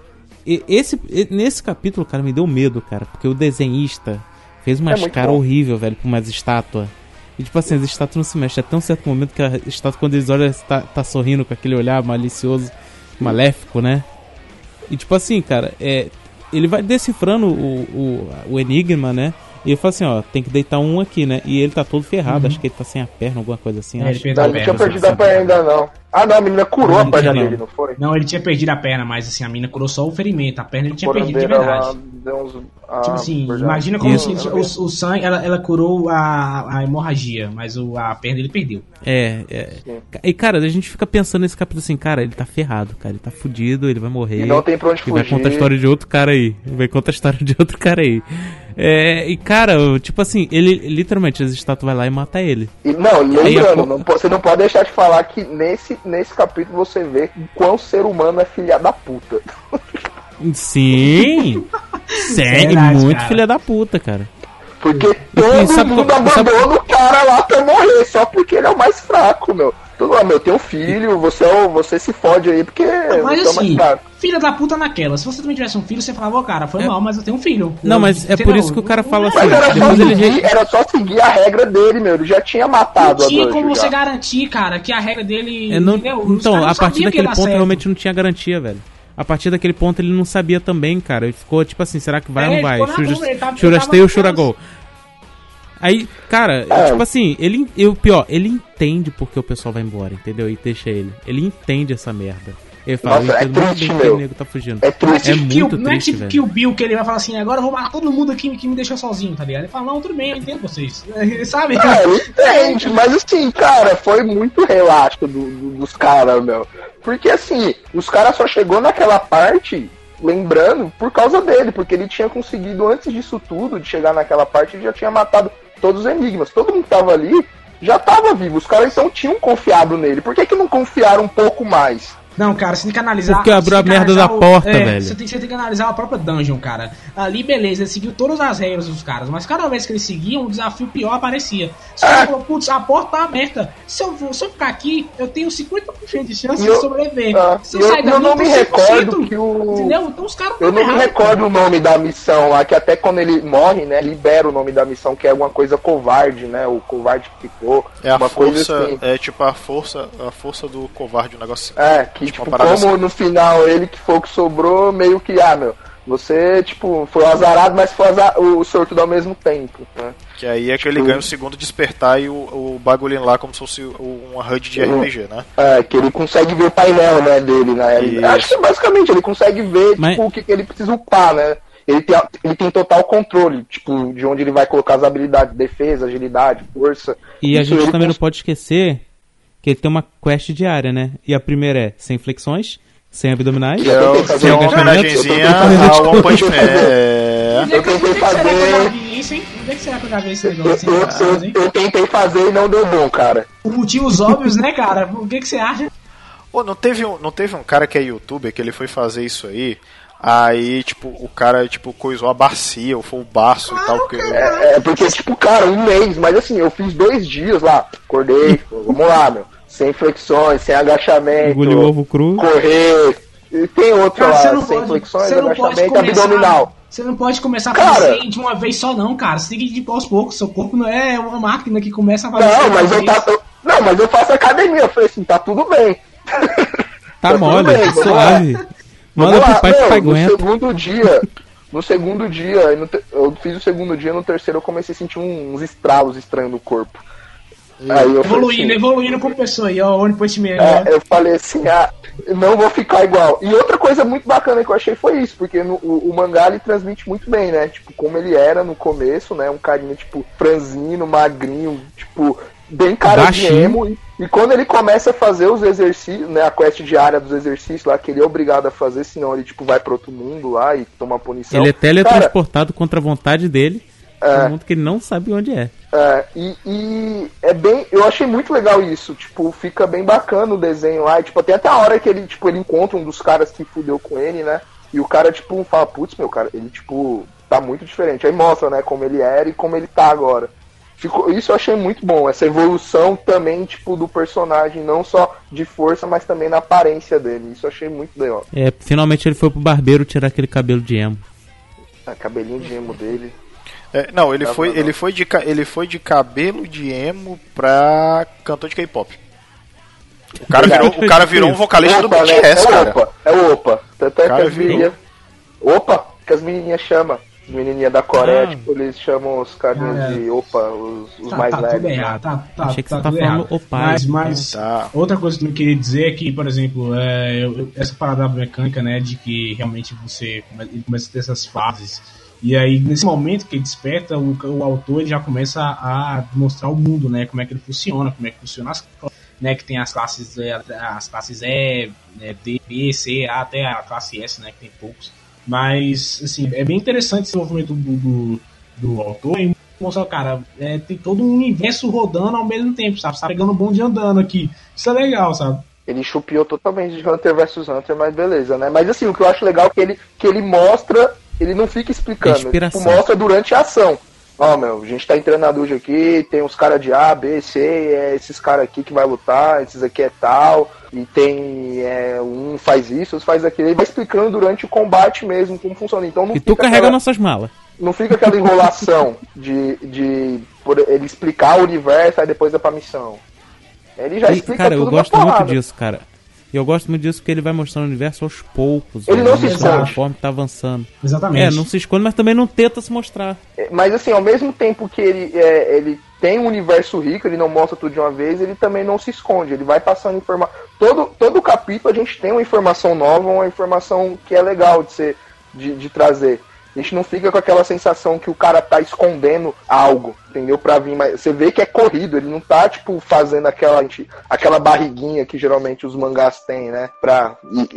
esse, nesse capítulo, cara, me deu medo, cara, porque o desenhista fez umas É caras horríveis, velho, pra umas estátuas. E tipo assim, as estátuas não se mexem. Até um certo momento que a estátua, quando eles olham, tá, tá sorrindo com aquele olhar malicioso, maléfico, né? E tipo assim, cara, é, ele vai decifrando o, o, o enigma, né? E ele fala assim, ó, tem que deitar um aqui, né? E ele tá todo ferrado, acho que ele tá sem a perna, alguma coisa assim. É, ele perdeu Não, a não tinha perna. perdido a perna ainda não. Ah não, a menina curou Não a perna dele, não foi? Não, ele tinha perdido a perna, mas assim, a mina curou só o ferimento. A perna ele tinha perdido de verdade. uns- ah, Tipo assim, verdade. imagina como Isso. se o, o sangue, ela, ela curou a, a hemorragia, mas o, a perna ele perdeu. É, é. E cara, a gente fica pensando nesse capítulo assim, cara, ele tá ferrado, cara, ele tá fudido, ele vai morrer. E não tem pra onde E vai fugir. contar a história de outro cara aí. Vai contar a história de outro cara aí. É, e cara, tipo assim, ele literalmente, as estátuas vai lá e mata ele. E, não, a lembrando, não você não pode deixar de falar que nesse, nesse capítulo você vê o quão ser humano é filha da puta. Sim! Segue Verdade, muito cara. filha da puta, cara. Porque todo sabe mundo sabe- abandona o cara lá pra morrer, só porque ele é o mais fraco, meu. Todo mundo, meu, tem um filho, você, é o- você se fode aí porque Mas você é assim, fraco. filha da puta naquela. Se você também tivesse um filho, você falava, ô cara, foi mal, mas eu tenho um filho. Não, mas é por isso que o cara fala assim, Mas era só, ele seguir, re- era só seguir a regra dele, meu. Ele já tinha matado Não a tinha Dojo como já. você garantir, cara, que a regra dele. É, não- então, não a partir daquele ponto certo. realmente não tinha garantia, velho. A partir daquele ponto ele não sabia também, cara. Ele ficou tipo assim, será que vai É, ou não ele vai? ele ele ou tava Shuragol? Aí, cara, É. tipo assim, ele. E o pior, ele entende porque o pessoal vai embora, entendeu? E deixa ele. Ele entende essa merda. Ele fala, Nossa, eu é entendo muito triste, meu. o nego tá fugindo. É Não é triste. É tipo, Kill, muito não é tipo. Kill Bill que ele vai falar assim, agora eu vou matar todo mundo aqui que me deixou sozinho, tá ligado? Ele fala, não, tudo bem, eu entendo vocês. Sabe? É, ele entende, mas assim, cara, foi muito relaxo do- do- dos caras, meu. Porque assim, os caras só chegou naquela parte, lembrando, por causa dele, porque ele tinha conseguido, antes disso tudo, de chegar naquela parte, ele já tinha matado todos os enigmas. Todo mundo que tava ali já tava vivo. Os caras então tinham confiado nele. Por que, que não confiaram um pouco mais? Não, cara, você tem que analisar. Porque abriu a merda da o- porta, é, velho. Você tem, você tem que analisar a própria dungeon, cara. Ali, beleza, ele seguiu todas as regras dos caras, mas cada vez que eles seguiam, um desafio pior aparecia. Você Ah. falou, putz, a porta tá aberta. Se eu, vou- se eu ficar aqui, eu tenho 50% de chance E de eu- sobreviver. Ah, Se eu eu- sair daqui, eu não eu me recordo 100%, que o- Entendeu? Então os caras Eu não me errados, recordo o nome da missão lá, que até quando ele morre, né, libera o nome da missão, que é alguma coisa covarde, né? O covarde que ficou. É a uma força, coisa assim. é tipo a força, a força do covarde, um negócio assim. É, que Tipo, tipo, parada como assim. no final ele que foi o que sobrou, meio que, ah, meu, você, tipo, foi o azarado, mas foi azar, o sortudo ao mesmo tempo, né? Que aí é que ele Tipo- ganha o segundo despertar e o, o bagulho lá como se fosse o- uma HUD de. RPG, né? É, que ele consegue ver o painel, né, dele, né? Ele- Isso. acho que basicamente ele consegue ver, Mas- tipo, o que, que ele precisa upar, né? Ele tem, ele tem total controle, tipo, de onde ele vai colocar as habilidades, defesa, agilidade, força. E a gente também não cons- pode esquecer que ele tem uma quest diária, né? E a primeira é sem flexões, sem abdominais, Que é, é um homenagenzinha agachamento. ao One Punch Man. É. Eu tentei eu fazer- vi isso, hein? Onde é que será que eu já vi esse Eu, negócio, eu- hein? eu- hein? eu tentei fazer e não deu bom, cara. Por motivos óbvios, né, cara? O que, que você acha? Pô, não teve, um, não teve um cara que é youtuber que ele foi fazer isso aí. Aí, tipo, o cara, tipo, coisou a bacia, ou foi o baço e tal. Porque... É, é porque, tipo, cara, um mês, mas assim, eu fiz dois dias lá, acordei, vamos lá, meu, sem flexões, sem agachamento, engoliu ovo cru. correr, e tem outro Cara, lá, você não sem pode, flexões, você não pode agachamento, começar, abdominal. Você não pode começar a Cara- fazer de uma vez só, não, cara. Você tem que ir de aos poucos. Seu corpo não é uma máquina que começa a fazer Não, mas eu, tá, eu- não, mas eu faço academia, eu falei assim, tá tudo bem. Tá tudo mole, bem, tá suave. Manda pro pai que no segundo dia, no segundo dia, eu fiz o segundo dia, no terceiro eu comecei a sentir uns estralos estranhos no corpo. Aí Evoluindo, assim, evoluindo como pessoa aí, ó. Mesmo. É, eu falei assim, ah, não vou ficar igual. E outra coisa muito bacana que eu achei foi isso, porque no- o, o mangá ele transmite muito bem, né? Tipo, como ele era no começo, né? Um carinha, tipo, franzino, magrinho, tipo, bem cara de emo. E, e quando ele começa a fazer os exercícios, né? A quest diária dos exercícios lá, que ele é obrigado a fazer, senão ele, tipo, vai pro outro mundo lá e toma punição. Ele é Cara, teletransportado contra a vontade dele. É. Um mundo que ele não sabe onde é. É, e, e é bem. Eu achei muito legal isso. Tipo, fica bem bacana o desenho lá. E, tipo, tem até a hora que ele, tipo, ele encontra um dos caras que fudeu com ele, né? E o cara, tipo, fala, putz, meu cara, ele, tipo, tá muito diferente. Aí mostra, né, como ele era e como ele tá agora. Ficou, isso eu achei muito bom, essa evolução também, tipo, do personagem, não só de força, mas também na aparência dele. Isso eu achei muito legal. É, finalmente ele foi pro barbeiro tirar aquele cabelo de emo. A cabelinho de emo dele. É, não, ele foi, ele, foi de, ele foi de cabelo de emo pra cantor de K-pop. O cara virou, o cara virou um vocalista do Opa, né? BTS, é cara. Opa, é o Opa. Tanto é que Cara, as virou. menininhas. Opa, que as menininhas chamam. As menininhas da Coreia, Ah. tipo, eles chamam os carinhas Ah, é. de Opa, os, os Tá, mais tá leves. tudo né? errado, tá, tá, Achei que tá você tá tudo falando errado. o pai. Mas, mas Tá. outra coisa que eu queria dizer é que, por exemplo, é, eu- essa parada da mecânica, né, de que realmente você começa a ter essas fases. E aí, nesse momento que ele desperta, o, o autor já começa a mostrar o mundo, né, como é que ele funciona, como é que funciona as classes, né, que tem as classes, é, as classes E, é, D, B, C, A, até a classe S, né, que tem poucos. Mas, assim, é bem interessante esse desenvolvimento do, do, do autor e mostrar, cara, é, tem todo um universo rodando ao mesmo tempo, sabe? Você tá pegando um bonde andando aqui. Isso é legal, sabe? Ele chupiou totalmente de Hunter vs Hunter, mas beleza, né? Mas assim, o que eu acho legal é que ele, que ele mostra, ele não fica explicando, ele Inspiração. tipo, mostra durante a ação. Ó, meu, a gente tá entrando na duja aqui, tem os caras de A, B, C, é esses caras aqui que vai lutar, esses aqui é tal, e tem é, um faz isso, outro faz aquilo. Ele vai explicando durante o combate mesmo como funciona. Então não E tu carrega aquela- nossas malas. não fica aquela enrolação de, de por ele explicar o universo, aí depois é pra missão. Ele já E, explica cara, eu gosto muito disso, cara. E eu gosto muito disso porque ele vai mostrando o universo aos poucos. Ele vai não se esconde. Conforme tá avançando. Exatamente. É, não se esconde, mas também não tenta se mostrar. Mas assim, ao mesmo tempo que ele, é, ele tem um universo rico, ele não mostra tudo de uma vez, ele também não se esconde, ele vai passando informação. Todo, todo capítulo a gente tem uma informação nova, uma informação que é legal de, ser, de, de trazer. A gente não fica com aquela sensação que o cara tá escondendo algo, entendeu? Pra vir mais. Você vê que é corrido, ele não tá, tipo, fazendo aquela, aquela barriguinha que geralmente os mangás têm, né? Pra,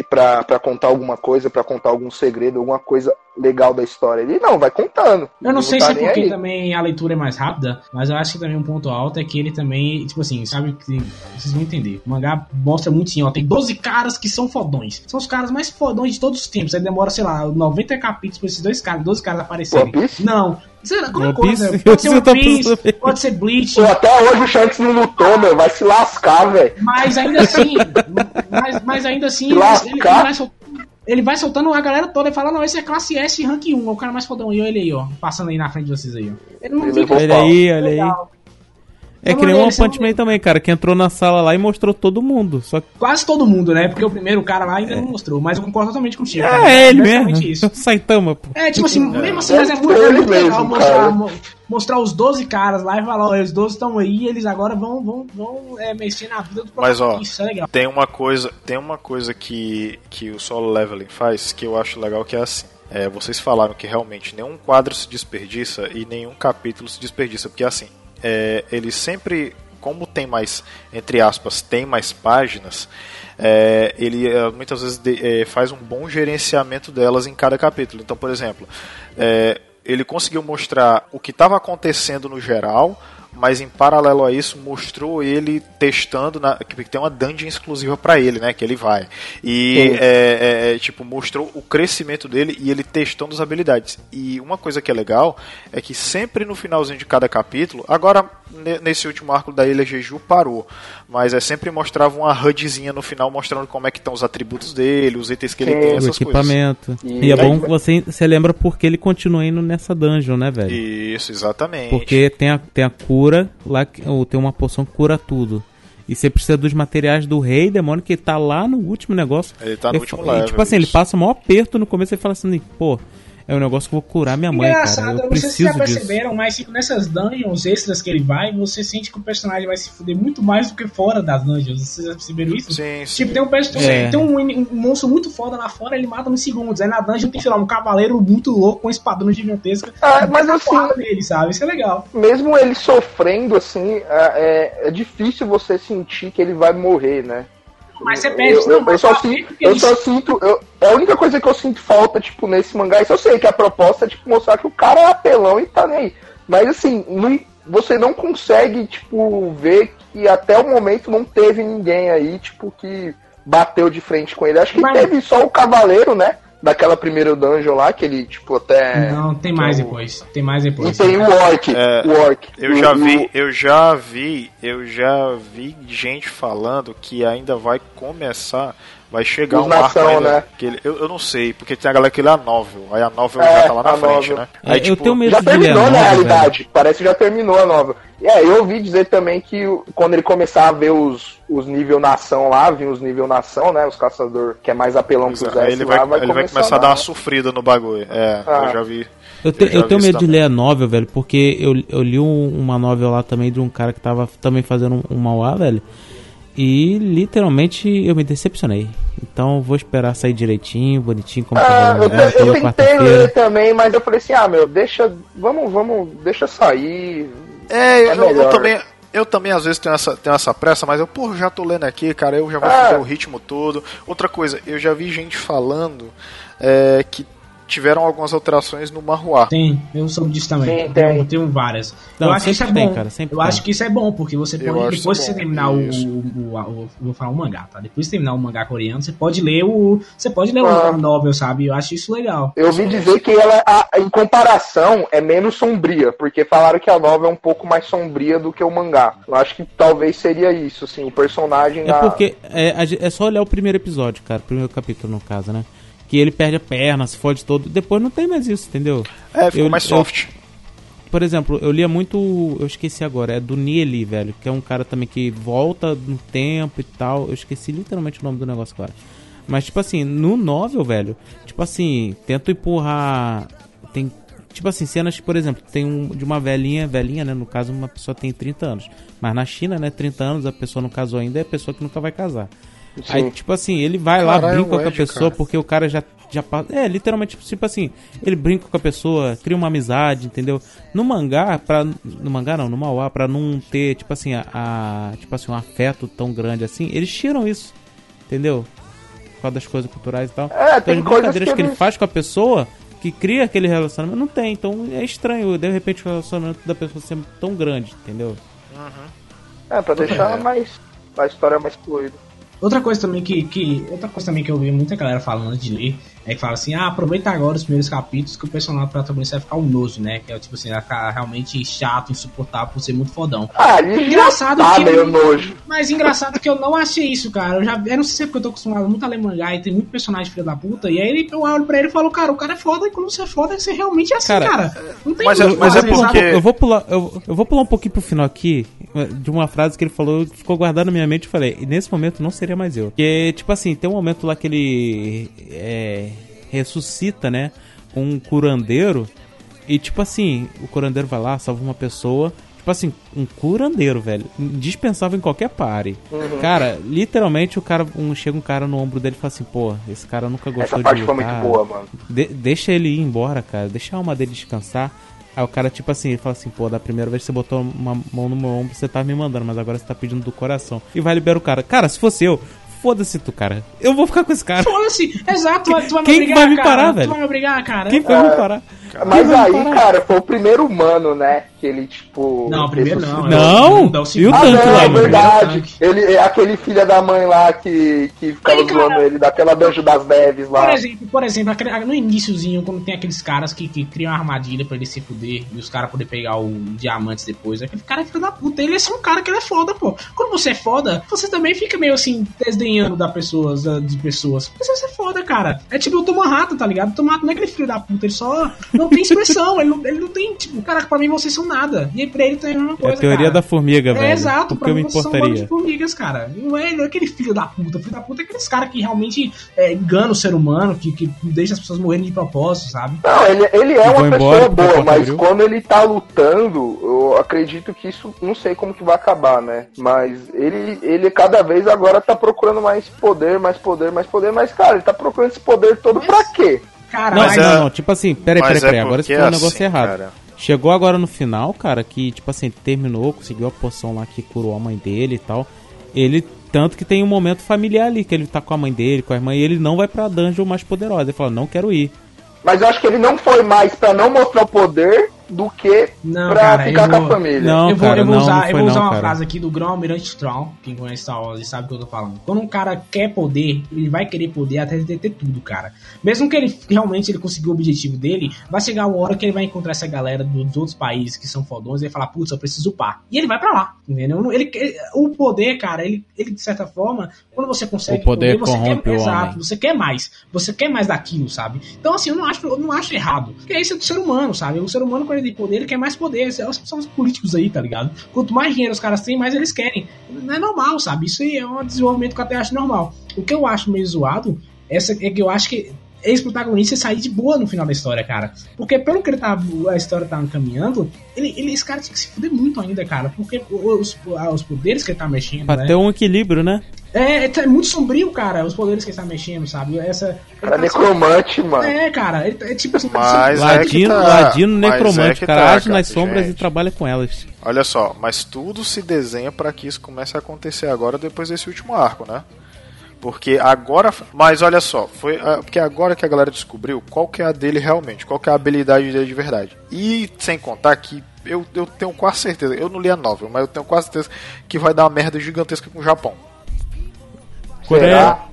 pra, pra contar alguma coisa, pra contar algum segredo, alguma coisa legal da história. Ele não, vai contando. Eu não Ele sei tá se é porque aí. também a leitura é mais rápida, mas eu acho que também um ponto alto é que ele também, tipo assim, sabe que vocês vão entender. O mangá mostra muito assim, ó, tem 12 caras que são fodões. São os caras mais fodões de todos os tempos. Aí demora, sei lá, 90 capítulos pra esses dois caras, 12 caras aparecerem. Não. Sei lá, qualquer One coisa. Pode ser One Piece, pode ser Bleach, Pô, até hoje o Shanks não lutou, meu. Vai se lascar, velho. mas ainda assim, mas, mas ainda assim, ele, ele vai soltando, ele vai soltando a galera toda e fala, não, esse é classe S rank 1, é o cara mais fodão. E olha ele aí, ó, passando aí na frente de vocês aí, ó. Ele não Ele fica Olha aí, olha aí. É que nem o One Punch Man também, cara, que entrou na sala lá e mostrou todo mundo. Só Quase todo mundo, né? Porque o primeiro cara lá ainda não mostrou, mas eu concordo totalmente contigo. cara. é ele mesmo. Isso. Saitama, pô. É, tipo assim, mesmo assim, É mas é muito, é muito legal mesmo, mostrar, mo- mostrar os 12 caras lá e falar, ó, os 12 estão aí, eles agora vão, vão, vão é, mexer na vida do Mas, ó, Isso é legal. Tem uma coisa, tem uma coisa que, que o solo leveling faz que eu acho legal que é assim. É, vocês falaram que realmente nenhum quadro se desperdiça e nenhum capítulo se desperdiça, porque assim, é, ele sempre, como tem mais, entre aspas, tem mais páginas, é, ele é, muitas vezes de- é, faz um bom gerenciamento delas em cada capítulo. Então, por exemplo, é, ele conseguiu mostrar o que estava acontecendo no geral, mas em paralelo a isso mostrou ele testando na, que tem uma dungeon exclusiva para ele, né, que ele vai. E é, é, é, tipo mostrou o crescimento dele e ele testando as habilidades. E uma coisa que é legal é que sempre no finalzinho de cada capítulo, agora ne- nesse último arco da Ilha Jeju parou, mas é sempre mostrava uma HUDzinha no final mostrando como é que estão os atributos dele, os itens que ele tem, O essas coisas. equipamento. E E, é bom que você, você lembra porque ele continua indo nessa dungeon, né, velho? Isso, exatamente. Porque tem a, tem a cura lá, que- ou tem uma poção que cura tudo. E você precisa dos materiais do rei demônio que tá lá no último negócio. Ele tá no E- último e, level, Tipo assim, ele isso. passa o maior aperto no começo e fala assim, pô, é um negócio que eu vou curar minha mãe, cara. Engraçado, Eu eu não sei se vocês já preciso disso. perceberam, mas tipo, nessas dungeons extras que ele vai, você sente que o personagem vai se fuder muito mais do que fora das dungeons. Vocês já perceberam isso? Sim, sim. Tipo, tem um, personagem, É. tem um, um monstro muito foda lá fora, ele mata nos segundos. Aí na dungeon tem, sei lá, um cavaleiro muito louco com uma espadona gigantesca. Ah, mas assim, sabe? Isso é legal. mesmo ele sofrendo, assim, é, é- é difícil você sentir que ele vai morrer, né? Mas você Eu, perde, eu, não, eu só pra sinto, eu só sinto, eu- é a única coisa que eu sinto falta, tipo, nesse mangá, isso eu sei que a proposta é, tipo, mostrar que o cara é apelão e tá nem aí. Mas, assim, não- você não consegue, tipo, ver que até o momento não teve ninguém aí, tipo, que bateu de frente com ele. Acho que Mas- teve só o cavaleiro, né? Daquela primeira dungeon lá, que ele, tipo, até... Não, tem mais depois. Tem mais E depois. tem o Orc, É, o Orc. Eu O- já o- vi, eu já vi, eu já vi gente falando que ainda vai começar, vai chegar Os um arco nação, ainda, né? que ele, eu, eu não sei, porque tem a galera que lê a novel, aí a novel É, já tá lá na frente, novel. né? É, Aí, eu tipo, tenho medo Já de ler a terminou, na novel, realidade. Parece que já terminou a nova. E é, eu ouvi dizer também que quando ele começar a ver os, os nível nação lá, vir os nível nação, né? Os caçador que é mais apelão que os aí ele vai, lá, vai ele vai começar a dar uma sofrida no bagulho. É, Ah. eu já vi. Eu, te- Eu eu tenho medo isso de ler a novel, velho, porque eu, eu li um- uma novel lá também de um cara que tava também fazendo um, um mauá, velho. E literalmente eu me decepcionei. Então eu vou esperar sair direitinho, bonitinho, como Ah, tá eu, te- eu entendeu? tentei ler também, mas eu falei assim, ah, meu, deixa. Vamos, vamos, deixa sair. É, eu, É eu- eu também. Eu também às vezes tenho essa, tenho essa pressa, mas eu, pô, já tô lendo aqui, cara, eu já vou Ah. fazer o ritmo todo. Outra coisa, eu já vi gente falando é, que tiveram algumas alterações no Marruá. Tem, eu soube disso também. Sim, tem. Eu tenho várias. Não, eu acho que isso é sempre tem, bom. cara, eu tem. acho que isso é bom, porque você Eu pode, depois que você bom, terminar o, o, o- o- Vou falar um mangá, tá? Depois de terminar o mangá coreano, você pode ler o. Você pode ler Ah. o novel, sabe? Eu acho isso legal. Eu ouvi dizer que ela, a- em comparação, é menos sombria, porque falaram que a nova é um pouco mais sombria do que o mangá. Eu acho que talvez seria isso, assim, o personagem É da- porque é, é só olhar o primeiro episódio, cara, o primeiro capítulo no caso, né? Que ele perde a perna, se fode todo. Depois não tem mais isso, entendeu? É, ficou Eu- mais eu- soft. Por exemplo, eu lia muito. Eu esqueci agora, é do Nieli, velho. Que é um cara também que volta no tempo e tal. Eu esqueci literalmente o nome do negócio agora. Mas, tipo assim, no novel, velho, tipo assim, tento empurrar. Tem. Tipo assim, cenas, por exemplo, tem um de uma velhinha, velhinha, né? No caso, uma pessoa tem 30 anos. Mas na China, né, 30 anos, a pessoa não casou ainda, é a pessoa que nunca vai casar. Aí, Sim. tipo assim, ele vai lá, Caralho, brinca com a pessoa cara. porque o cara já já pa- É, literalmente, tipo assim, ele brinca com a pessoa, cria uma amizade, entendeu? No mangá, pra. No mangá não, no mauá, pra não ter, tipo assim, a, a- Tipo assim, um afeto tão grande assim, eles tiram isso, entendeu? Por causa das coisas culturais e tal. É, então, tem as brincadeiras que que ele faz com a pessoa, que cria aquele relacionamento, não tem. Então é estranho, de repente, o relacionamento da pessoa ser tão grande, entendeu? É, pra deixar mais. a história mais fluida. Outra coisa também que, que. Outra coisa também que eu vi muita galera falando de ler é que fala assim, ah, aproveita agora os primeiros capítulos que o personagem protagonista vai ficar unoso, né? Que é tipo assim, vai ficar realmente chato, insuportável por ser muito fodão. Ah, Engraçado tá que- meio nojo. Mas engraçado que eu não achei isso, cara. Eu já eu não sei se é porque eu tô acostumado muito a ler mangá e tem muito personagem filho da puta. E aí ele, eu olho pra ele e falo, cara, o cara é foda e quando você é foda, você realmente é assim, Cara, cara. Não tem mas é- que mas é porque-? Eu vou pular, eu, eu vou pular um pouquinho pro final aqui de uma frase que ele falou, que ficou guardada na minha mente e falei, e nesse momento não seria mais eu. Porque, tipo assim, tem um momento lá que ele é, ressuscita, né? Um curandeiro. E tipo assim, o curandeiro vai lá, salva uma pessoa. Tipo assim, um curandeiro, velho. Indispensável em qualquer pare. Uhum. Cara, literalmente o cara. Um, chega um cara no ombro dele e fala assim, pô, esse cara nunca gostou Essa parte de foi lutar. muito boa, mano. De- deixa ele ir embora, cara. Deixa a alma dele descansar. Aí o cara, tipo assim, ele fala assim, pô, da primeira vez que você botou uma mão no meu ombro, você tá me mandando, mas agora você tá pedindo do coração. E vai liberar o cara. Cara, se fosse eu, foda-se tu, cara. Eu vou ficar com esse cara. Foda-se, exato, tu vai- tu vai Quem me que obrigar, vai me cara. parar, Tu velho? vai me obrigar, cara. Quem foi me parar? Mas vai aí, parar? cara, foi o primeiro humano, né? Que ele, tipo. Não, primeiro não. ressuscitou. Não, Não, e o Ah, tanque não, lá, é verdade. Ele, é aquele filho da mãe lá que, que ficava Aí, cara- zoando ele, daquela Danjo das Neves lá. Por exemplo, por exemplo, aquele- no iníciozinho, quando tem aqueles caras que, que criam uma armadilha pra ele se fuder e os caras poder pegar o diamante depois, aquele cara é filho da puta. Ele é só um cara que ele é foda, pô. Quando você é foda, você também fica meio assim, desdenhando da pessoas, da- de pessoas. Mas você é foda, cara. É tipo o Tomarrata, tá ligado? O não é aquele filho da puta, ele só não tem expressão, ele não, ele não tem, tipo, cara, pra mim vocês são nada. E pra ele tem a mesma É coisa. a teoria cara. da formiga, velho. É, exato, Porque eu me vocês são importaria. formigas, cara. Não é, não é aquele filho da puta. Filho da puta é aqueles caras que realmente é, enganam o ser humano, que, que deixa as pessoas morrerem de propósito, sabe? Não, ele, ele é uma embora pessoa boa, mas quando ele tá lutando, eu acredito que isso. Não sei como que vai acabar, né? Mas ele, ele cada vez agora tá procurando mais poder, mais poder, mais poder. Mas, cara, ele tá procurando esse poder todo Mas- pra quê? Cara, Não, Mas não, é- não, tipo assim, peraí, peraí, é peraí, agora porque você falou um assim, negócio errado. cara. Chegou agora no final, cara, que, tipo assim, terminou, conseguiu a poção lá que curou a mãe dele e tal. Ele, tanto que tem um momento familiar ali, que ele tá com a mãe dele, com a irmã, e ele não vai pra dungeon mais poderosa. Ele fala, não quero ir. Mas eu acho que ele não foi mais pra não mostrar o poder do que Não, pra cara, ficar eu com a vou- família. Não, eu vou, cara, eu vou não, usar, não eu vou usar uma cara. frase aqui do Grão Almirante Strong, quem conhece Star Wars e sabe o que eu tô falando. Quando um cara quer poder, ele vai querer poder até ele ter tudo, cara. Mesmo que ele realmente ele conseguiu o objetivo dele, vai chegar uma hora que ele vai encontrar essa galera dos outros países que são fodões e vai falar, putz, eu preciso upar. E ele vai pra lá, entendeu? Ele, ele- o poder, cara, ele, ele de certa forma, quando você consegue O poder você corrompe quer, o exato, homem. você quer mais, você quer mais daquilo, sabe? Então assim, eu não acho, eu não acho errado. Porque isso é do ser humano, sabe? O ser humano quando tem poder, ele quer mais poder. São são os políticos aí, tá ligado? Quanto mais dinheiro os caras têm, mais eles querem. Não é normal, sabe? Isso aí é um desenvolvimento que eu até acho normal. O que eu acho meio zoado essa, é que eu acho que esse protagonista sair de boa no final da história, cara. Porque pelo que ele tá, a história tá caminhando, ele, ele, esse cara tinha que se fuder muito ainda, cara. Porque os, os poderes que ele tá mexendo, Pra né? ter um equilíbrio, né? É, é, é muito sombrio, cara, os poderes que ele tá mexendo, sabe? Essa. Cara, tá- necromante, mano. É, cara, ele, é tipo assim. Mas é que Ladino, tá, ladino necromante, é que cara, tá, age nas cara, sombras gente. e trabalha com elas. Olha só, mas tudo se desenha para que isso comece a acontecer agora depois desse último arco, né? Porque agora, mas olha só, foi ah, porque agora que a galera descobriu qual que é a dele realmente, qual que é a habilidade dele de verdade. E sem contar que eu, eu tenho quase certeza, eu não li a novel, mas eu tenho quase certeza que vai dar uma merda gigantesca com o Japão. Será?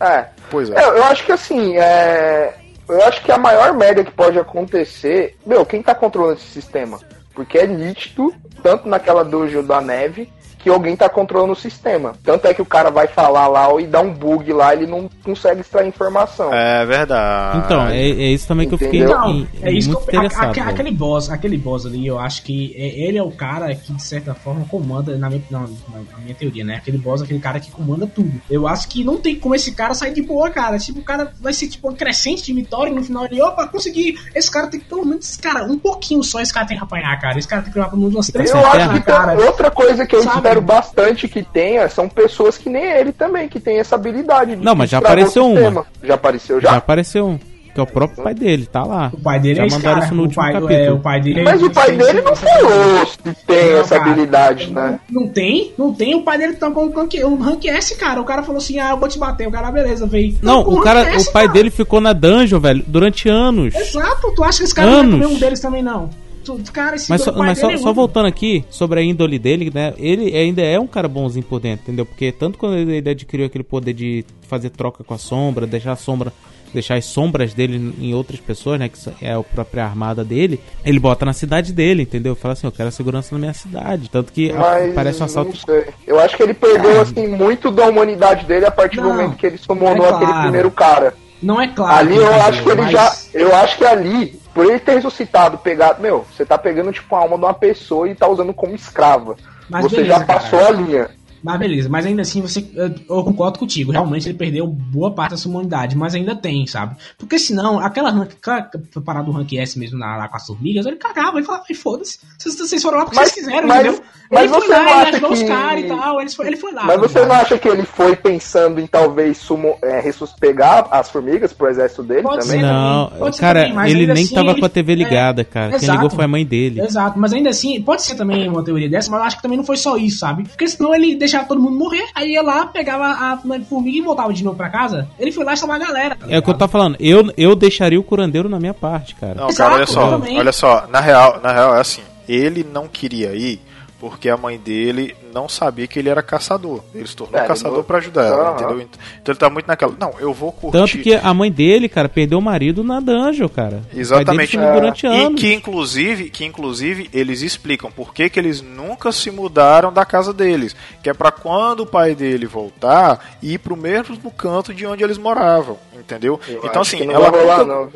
É. Pois é. É, eu acho que assim, é... eu acho que a maior merda que pode acontecer. Meu, quem tá controlando esse sistema? Porque é nítido, tanto naquela dojo da neve, que alguém tá controlando o sistema. Tanto é que o cara vai falar lá e dá um bug lá, ele não consegue extrair informação. É verdade. Então, é, é isso também que eu fiquei Entendeu? Não, em- é isso muito que eu, a- interessado. a- velho. aquele boss, aquele boss ali, eu acho que é- ele é o cara que de certa forma comanda na minha, não, na minha teoria, né? Aquele boss, é aquele cara que comanda tudo. Eu acho que não tem como esse cara sair de boa, cara. Tipo, o cara vai ser tipo um crescente de vitória e no final ele, opa, consegui. Esse cara tem que pelo menos, cara, um pouquinho só esse cara tem que apanhar, cara. Esse cara tem que levar pelo menos umas três Eu acho que cara. tem outra coisa que eu Sabe? espero bastante que tenha são pessoas que nem ele também, que tem essa habilidade. de Não, mas já o apareceu uma. sistema. Já apareceu, Já já? apareceu um. Que é o próprio pai dele, tá lá. O pai dele Já é esse mandaram cara. isso no o, último pai, capítulo. é, o pai dele Mas o pai dele não falou se tem Não, essa cara. habilidade, né? Não tem, não tem. O pai dele tá com o rank, o rank S, cara. O cara falou assim: ah, eu vou te bater. O cara, "Ah, beleza, veio. Não, o cara, rank S, o pai cara. dele ficou na dungeon, velho, durante anos. Exato, tu acha que esse cara não vai Anos. comer um deles também, não? Tu, cara, esse Mas, só, pai mas só, é só voltando aqui sobre a índole dele, né? Ele ainda é um cara bonzinho por dentro, entendeu? Porque tanto quando ele adquiriu aquele poder de fazer troca com a sombra, deixar a sombra, deixar as sombras dele em outras pessoas, né? Que é a própria armada dele, ele bota na cidade dele, entendeu? Fala assim, eu quero a segurança na minha cidade. Tanto que Mas parece um não assalto. sei. Eu acho que ele perdeu assim muito da humanidade dele a partir do Não, momento que ele summonou é aquele claro. primeiro cara. Não é claro. ali eu acho que ele Mas- já. Eu acho que ali, por ele ter ressuscitado, pegado. Meu, você tá pegando tipo a alma de uma pessoa e tá usando como escrava. Mas você beleza, já passou cara. a linha. Mas beleza, mas ainda assim você. Eu, concordo contigo. Realmente ele perdeu boa parte da sua humanidade, mas ainda tem, sabe? Porque senão, aquela rank, aquela parada do rank S mesmo na, lá com as formigas, ele cagava, ele falava, "Ai, foda-se, vocês, foram lá porque Mas- vocês quiseram, mas- entendeu? mas ele foi você lá, não ele acha ajudou os que- caras e tal, ele foi, ele foi lá. Mas você não acha que ele foi pensando em talvez sumo, é, ressus- pegar as formigas pro exército dele Pode também? ser. Não, pode cara, também, ele nem assim tava ele- com a TV é, ligada, cara. Quem exato. ligou foi a mãe dele. Exato, mas ainda assim, pode ser também uma teoria dessa, mas eu acho que também não foi só isso, sabe? Porque senão ele deixava todo mundo morrer, aí ia lá, pegava a formiga e voltava de novo pra casa. Ele foi lá chamar a galera. tá É o que eu tô falando. Eu, eu deixaria o curandeiro na minha parte, cara. Não, Exato, cara, olha só. Olha só, na real, na real é assim. Ele não queria ir porque a mãe dele não sabia que ele era caçador. Ele se tornou É, caçador não- pra ajudar ela, Aham. entendeu? Então ele tá muito naquela. Não, eu vou curtir. Tanto que a mãe dele, cara, perdeu o marido na dungeon, cara. Exatamente. Sumiu durante E anos. que inclusive, que inclusive eles explicam por que, que eles nunca se mudaram da casa deles, que é pra quando o pai dele voltar ir pro mesmo canto de onde eles moravam, entendeu? Eu então assim, ela rolar, nunca, não.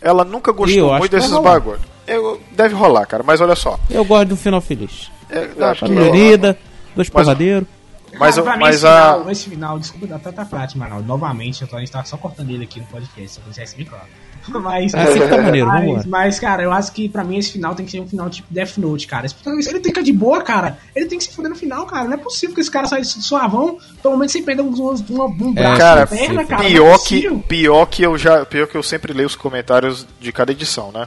ela nunca gostou muito desses bagulhos. Eu- Deve rolar, cara, mas olha só. Eu gosto de um final feliz. É, que Família unida, dois Mas- porradeiros. Mas, Cara, pra mim, mas esse, a. final, esse final, desculpa, até tá prático, Manaus. Novamente, eu tô, a gente tá só cortando ele aqui no podcast, se eu deixar isso bem claro. Mas, Assim que tá maneiro, mas, mas, cara, eu acho que pra mim esse final tem que ser um final tipo Death Note, cara. Esse protagonista, ele tem que ir de boa, cara. Ele tem que se fuder no final, cara. Não é possível que esse cara saia suavão, pelo menos sem perder um, um, um braço, Cara, uma perna, cara. é pior que, possível. pior que eu já, pior que eu sempre leio os comentários de cada edição, né?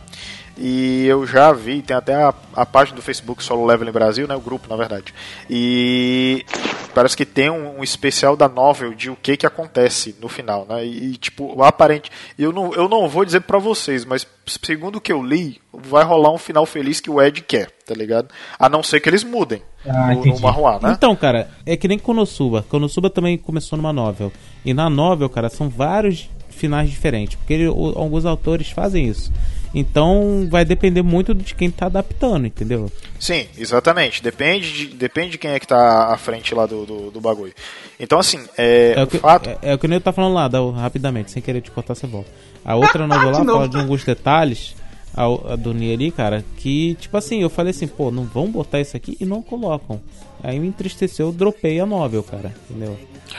E eu já vi, tem até a, a página do Facebook Solo Leveling Brasil, né? O grupo, na verdade. E parece que tem um, um especial da novel de o que que acontece no final, né? E, tipo, aparente, eu não, eu não vou dizer pra vocês, mas segundo o que eu li, vai rolar um final feliz que o Ed quer, tá ligado? A não ser que eles mudem Ah, no, no. Marruá, né? Então, cara, é que nem Konosuba. Konosuba também começou numa novel. E na novel, cara, são vários finais diferentes. Porque ele- alguns autores fazem isso. Então vai depender muito de quem tá adaptando, entendeu? Sim, exatamente. Depende de, depende de quem é que tá à frente lá do, do, do bagulho. Então, assim, é, É o o que, fato. é, é o que nem eu tá falando lá, dá, rapidamente, sem querer te cortar, você volta. A outra novela lá De fala de alguns detalhes, a, a do Nia ali, cara, que, tipo assim, eu falei assim, pô, não vão botar isso aqui e não colocam. Aí me entristeceu, eu dropei a novel, cara, entendeu?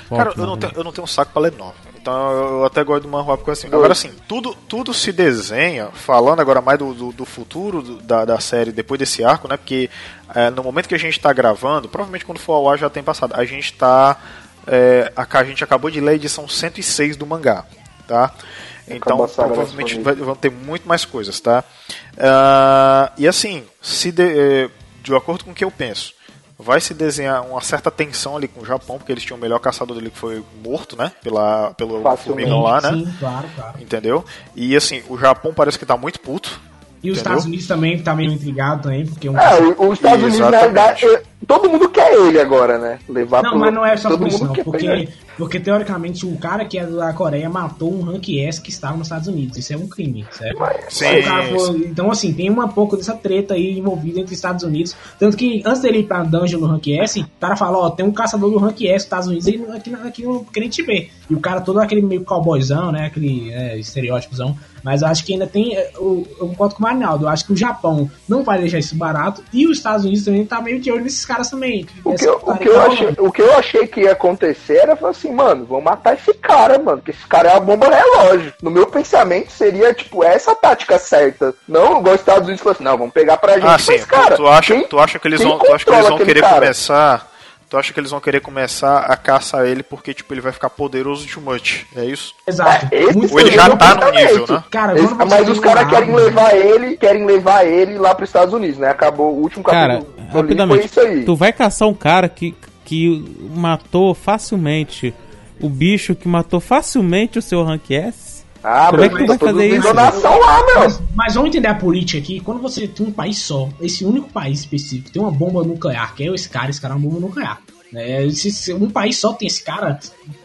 Cara, eu não, tenho, eu não tenho saco pra ler novel. Então eu até gosto do manhua porque assim. Agora assim, tudo, tudo se desenha, falando agora mais do, do, do futuro da, da série depois desse arco, né? Porque é, no momento que a gente tá gravando, provavelmente quando for ao ar já tem passado, a gente tá. É, a, a gente acabou de ler a edição 106 do mangá, tá? Então provavelmente vai- vão ter muito mais coisas, tá? Ah, e assim, se de, eh, de acordo com o que eu penso, vai se desenhar uma certa tensão ali com o Japão, porque eles tinham o melhor caçador dele que foi morto, né? Pela, pelo Facilmente. formigão lá, né? Sim, claro, claro. Entendeu? E assim, o Japão parece que tá muito puto. E os Entendeu? Estados Unidos também tá meio intrigado também, porque um É, o- os Estados Unidos, na Exatamente. realidade, é- todo mundo quer ele agora, né? Levar Não, pro- mas não é só todo por isso, mundo não. Porque, pegar. porque teoricamente o cara que é da Coreia matou um rank S que estava nos Estados Unidos. Isso é um crime, certo? Sim, falou- então, assim, tem uma pouco dessa treta aí envolvida entre Estados Unidos. Tanto que antes dele ir pra dungeon no rank S, o cara fala: Ó, tem um caçador do rank S nos Estados Unidos aí aqui, aqui não querem te ver. E o cara todo aquele meio cowboyzão, né? Aquele é, estereótipozão. Mas eu acho que ainda tem. é, o- Eu concordo com o Marinaldo. Eu acho que o Japão não vai deixar isso barato. E os Estados Unidos também tá meio de olho nesses caras também. O que, eu, o, que eu tá achei, o que eu achei que ia acontecer era falar assim, mano, vamos matar esse cara, mano, porque esse cara é a bomba relógio. No meu pensamento seria, tipo, essa a tática certa. Não igual os Estados Unidos falou assim, não, vamos pegar pra gente. Ah, sim. Mas, cara, tu, acha, quem- tu acha que eles vão, tu acha que eles vão querer cara? começar. Tu acha que eles vão querer começar a caçar ele porque, tipo, ele vai ficar poderoso de much? É isso? Exato. É, Ou ele já tá no nível, né? Cara, Esse- mas os caras querem levar ele, querem levar ele lá pros Estados Unidos, né? Acabou o último Cara, capítulo foi rapidamente, isso aí. tu vai caçar um cara que, que matou facilmente o bicho que matou facilmente o seu rank S? Ah, Como é que tu vai fazer isso? donação lá, meu. Mas, mas vamos entender a política aqui. Quando você tem um país só, esse único país específico, tem uma bomba nuclear, que é esse cara, esse cara é uma bomba nuclear. É, se, se um país só tem esse cara,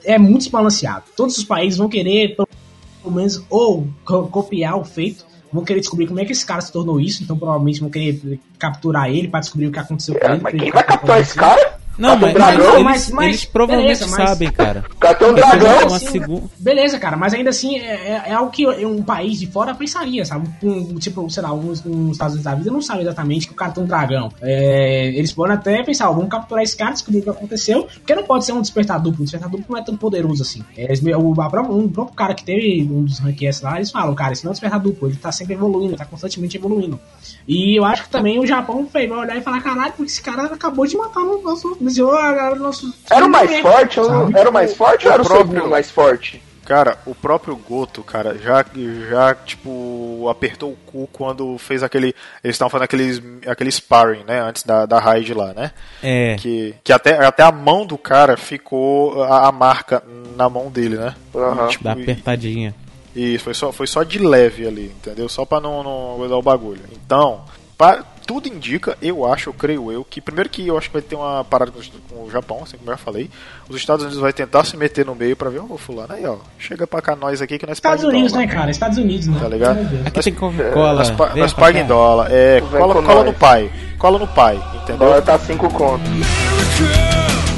é muito desbalanceado. Todos os países vão querer, pelo menos, ou co- copiar o feito, vão querer descobrir como é que esse cara se tornou isso, então provavelmente vão querer capturar ele para descobrir o que aconteceu com É, ele. mas quem vai capturar esse cara? Não, um mas, dragão? eles, mas- mas- eles provavelmente beleza, mas- sabem, cara. O cara tem um Depois dragão. uma assim, segu- Beleza, cara, mas ainda assim é, é- é algo que um país de fora pensaria, sabe? Um, tipo, sei lá, uns um, Estados Unidos da vida não sabe exatamente que o um dragão. É, eles podem até pensar, ó, vamos capturar esse cara, descobrir o que aconteceu, porque não pode ser um despertar duplo. Um despertar duplo não é tão poderoso assim. É, eles- o, um próprio cara que teve um dos ranks lá, eles falam, cara, esse não é um despertar duplo, ele tá sempre evoluindo, tá constantemente evoluindo. E eu acho que também o Japão vai olhar e falar, caralho, porque esse cara acabou de matar no nosso. Desviou a- a nosso. Era o mais forte? ou não- Era o mais forte ou O era o próprio- segundo mais forte? Cara, o próprio Goto, cara, já, já tipo, apertou o cu quando fez aquele. Eles estavam fazendo aqueles, aquele sparring, né? Antes da, da raid lá, né? É. Que, que até, até a mão do cara ficou a, a marca na mão dele, né? Aham. Tipo, Dá apertadinha. Isso, foi só, foi só de leve ali, entendeu? Só pra não, não dar o bagulho. Então, pa- tudo indica, eu acho, eu creio eu, que primeiro que eu acho que vai ter uma parada com, o Japão, assim como eu já falei. Os Estados Unidos vai tentar se meter no meio pra ver, ô fulano, aí ó, chega pra cá nós aqui que nós Estados Unidos, dólar. né, cara? Estados Unidos, né? Tá ligado? Aqui tem Coca-Cola. Nós, nós paga cá. em dólar, é, cola, cola nós. no pai, cola no pai, entendeu? dólar tá 5 conto.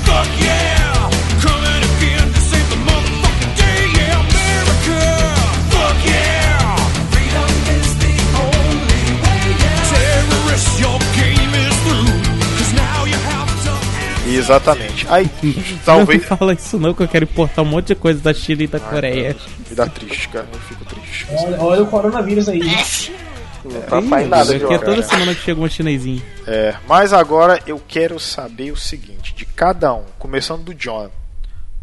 Fuck yeah! Exatamente. Aí, Não talvez. fala isso não, que eu quero importar um monte de coisa da China e da Coreia. Me dá triste, cara, eu fico triste. Olha, olha o coronavírus aí. Não tá saindo nada Aqui é toda semana que chega um chinesinho. É, mas agora eu quero saber o seguinte, de cada um, começando do John.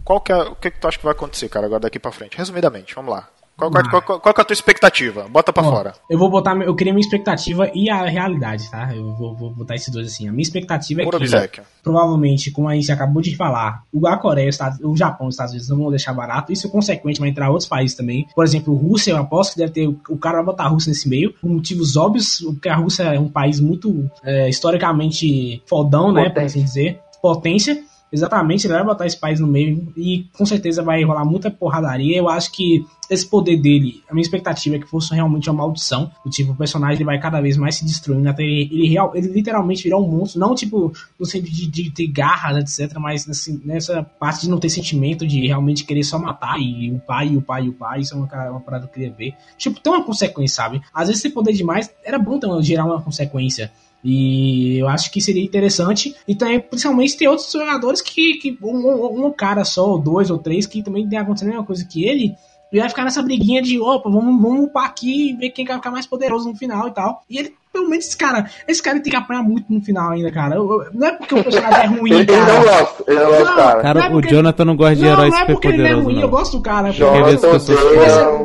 Qual que é, o que, que tu acha que vai acontecer, cara, agora daqui pra frente? Resumidamente, vamos lá. Qual, qual, qual, qual- qual que é a tua expectativa? Bota pra Ó, fora. Eu vou botar, eu queria minha expectativa e a realidade, tá? Eu vou, vou botar esses dois assim. A minha expectativa é Pura que, provavelmente, como a gente acabou de falar, o- a Coreia, o Japão e os Estados Unidos não vão deixar barato. Isso, consequente, vai entrar outros países também. Por exemplo, Rússia, eu aposto que deve ter. O cara vai botar a Rússia nesse meio, por motivos óbvios, porque a Rússia é um país muito é, historicamente fodão, né? Por assim dizer. Potência. Exatamente, ele vai botar esse país no meio e com certeza vai rolar muita porradaria. Eu acho que esse poder dele, a minha expectativa é que fosse realmente uma maldição. Do tipo, o personagem ele vai cada vez mais se destruindo até ele, real, ele literalmente virar um monstro. Não tipo no sentido de, de ter garras, etc. Mas assim, nessa parte de não ter sentimento, de realmente querer só matar. E o pai, e o pai, e o pai. Isso é uma, uma parada que eu queria ver. Tipo, tem uma consequência, sabe? Às vezes ter poder demais era bom uma- gerar uma consequência. E eu acho que seria interessante. E também, principalmente, ter outros jogadores que. que um, um- cara só, ou dois ou três, que também tem acontecendo a mesma coisa que ele. E vai ficar nessa briguinha de, opa, vamos, vamos upar aqui e ver quem vai ficar mais poderoso no final e tal. E ele, pelo menos, esse cara, esse cara tem que apanhar muito no final ainda, cara. Eu- eu- não é porque o personagem é ruim, Ele, ele não cara. gosta, ele não gosta, cara. Cara, Não é o Jonathan não gosta de Não, herói não é super porque ele é ruim, eu não. gosto do cara. Jonathan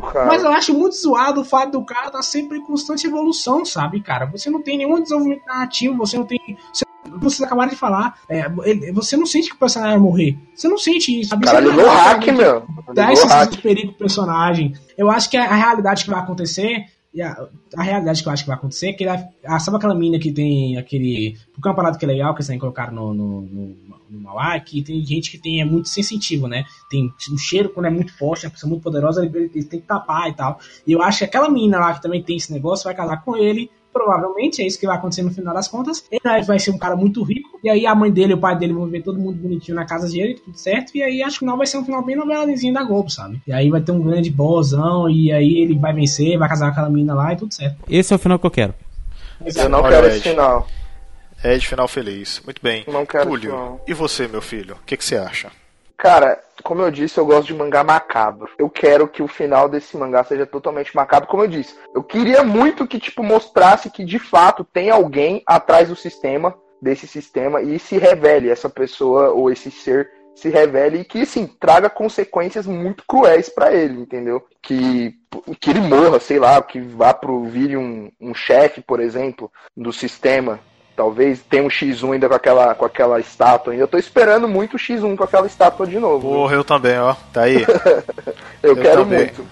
cara. mas eu acho muito zoado o fato do cara estar sempre em constante evolução, sabe, cara? Você não tem nenhum desenvolvimento narrativo, você não tem. Você, vocês acabaram de falar, é, ele- você não sente que o personagem vai morrer. Você não sente isso, sabe? Cara ligou hack, meu. Dá esse hack. perigo pro personagem. Eu acho que a, a realidade que vai acontecer. E a, a realidade que eu acho que vai acontecer é que ele vai- ah, sabe aquela mina que tem aquele. Porque é uma parada que é legal, que eles têm colocado no, no, no, no Mauá, que tem gente que tem, é muito sensitivo, né? Tem um cheiro quando é muito forte, é uma pessoa muito poderosa, ele, ele tem que tapar e tal. E eu acho que aquela mina lá que também tem esse negócio vai casar com ele. Provavelmente é isso que vai acontecer no final das contas. Ele vai- ser um cara muito rico. E aí a mãe dele e o pai dele vão ver todo mundo bonitinho na casa dele, tudo certo. E aí acho que o final vai ser um final bem novelazinho da Globo, sabe? E aí vai ter um grande bossão. E aí ele vai vencer, vai casar com aquela mina lá e tudo certo. Esse é o final que eu quero. Eu não quero Ed. esse final. É de final feliz. Muito bem. Não quero Túlio, não. e você, meu filho? O que, que você acha? Cara, como eu disse, eu gosto de mangá macabro. Eu quero que o final desse mangá seja totalmente macabro, como eu disse. Eu queria muito que, tipo, mostrasse que de fato tem alguém atrás do sistema, desse sistema e se revele essa pessoa ou esse ser se revele e que assim traga consequências muito cruéis pra ele, entendeu? Que que ele morra, sei lá, que vá pro vire um, um chefe, por exemplo, do sistema. Talvez tenha um X1 ainda com aquela, com aquela estátua. ainda. Eu tô esperando muito o X1 com aquela estátua de novo. Porra, eu também, ó. Tá aí. eu, eu quero também. muito.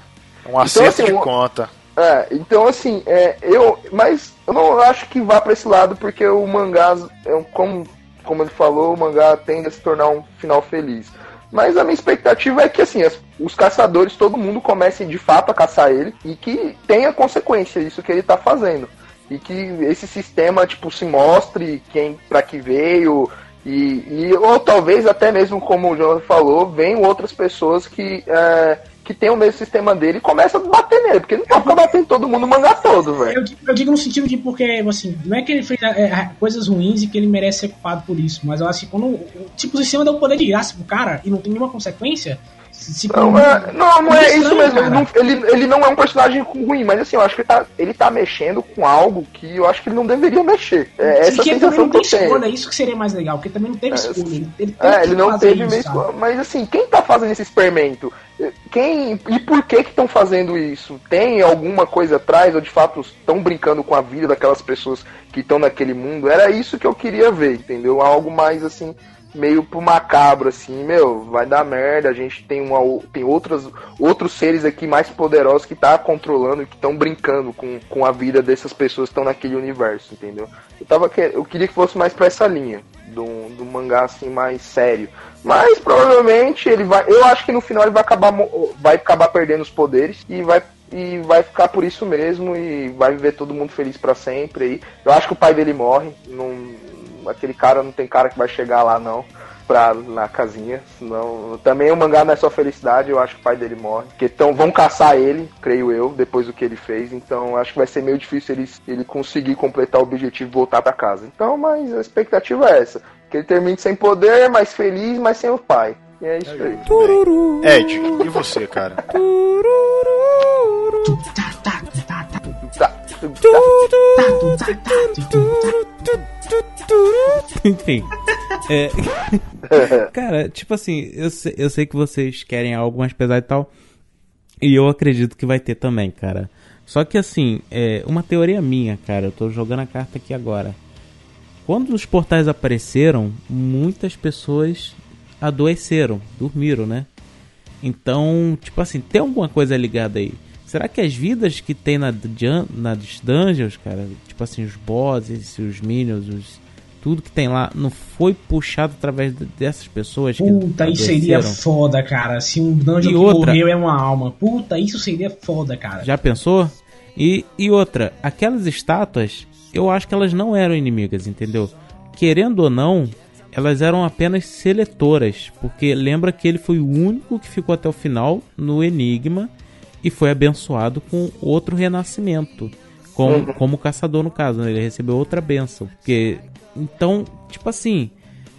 Um acerto assim, de um- conta. É, então assim, é, eu. Mas eu não acho que vá pra esse lado, porque o mangá, é um- como, como ele falou, o mangá tende a se tornar um final feliz. Mas a minha expectativa é que assim, as- os caçadores, todo mundo comece de fato a caçar ele e que tenha consequência isso que ele tá fazendo. E que esse sistema, tipo, se mostre quem para que veio. E, e- ou talvez até mesmo, como o João falou, venham outras pessoas que, é, que tem o mesmo sistema dele e começa a bater nele, porque não pode ficar batendo todo mundo o mangá todo, velho. Eu, eu digo no sentido de porque, assim, não é que ele fez é, é, coisas ruins e que ele merece ser culpado por isso, mas eu acho que quando. Tipo, o sistema dá o poder de graça pro cara e não tem nenhuma consequência. Se- Não, é, não, não é isso mesmo. Ele não, ele, ele não é um personagem ruim, mas assim, eu acho que ele tá, ele tá mexendo com algo que eu acho que ele não deveria mexer. É essa Porque ele também não que tem escolha, isso que seria mais legal, porque também não teve escolha. Ele, ele É, que ele não teve isso, mesmo. sabe? Mas assim, quem tá fazendo esse experimento? Quem e por que que estão fazendo isso? Tem alguma coisa atrás ou de fato estão brincando com a vida daquelas pessoas que estão naquele mundo? Era isso que eu queria ver, entendeu? Algo mais assim meio pro macabro assim, meu, vai dar merda, a gente tem uma tem outras outros seres aqui mais poderosos que tá controlando que estão brincando com, com a vida dessas pessoas que estão naquele universo, entendeu? Eu tava que- eu queria que fosse mais pra essa linha, do, do mangá assim mais sério. Mas provavelmente ele vai. Eu acho que no final ele vai acabar, vai acabar perdendo os poderes e vai, e vai ficar por isso mesmo e vai viver todo mundo feliz pra sempre. Aí. Eu acho que o pai dele morre. Não, aquele cara não tem cara que vai chegar lá não. Pra, na casinha, senão também o mangá não é só felicidade, eu acho que o pai dele morre. Porque então vão caçar ele, creio eu, depois do que ele fez. Então acho que vai ser meio difícil ele, ele conseguir completar o objetivo e voltar pra casa. Então, mas a expectativa é essa: que ele termine sem poder, mais feliz, mas sem o pai. E é isso aí. Ed, e você, cara? Enfim. É, cara, tipo assim, eu sei, eu sei que vocês querem algo mais pesado e tal. E eu acredito que vai ter também, cara. Só que assim, é uma teoria minha, cara. Eu tô jogando a carta aqui agora. Quando os portais apareceram, muitas pessoas adoeceram, dormiram, né? Então, tipo assim, tem alguma coisa ligada aí? Será que as vidas que tem na nas dungeons, cara, tipo assim, os bosses, os minions, os, tudo que tem lá, não foi puxado através de- dessas pessoas Puta, isso seria foda, cara. Se um dungeon E que outra- morreu é uma alma. Puta, isso seria foda, cara. Já pensou? E, e outra, aquelas estátuas, eu acho que elas não eram inimigas, entendeu? Querendo ou não, elas eram apenas seletoras, porque lembra que ele foi o único que ficou até o final no Enigma e foi abençoado com outro renascimento, como, como o caçador no caso, né? ele recebeu outra benção, porque então, tipo assim,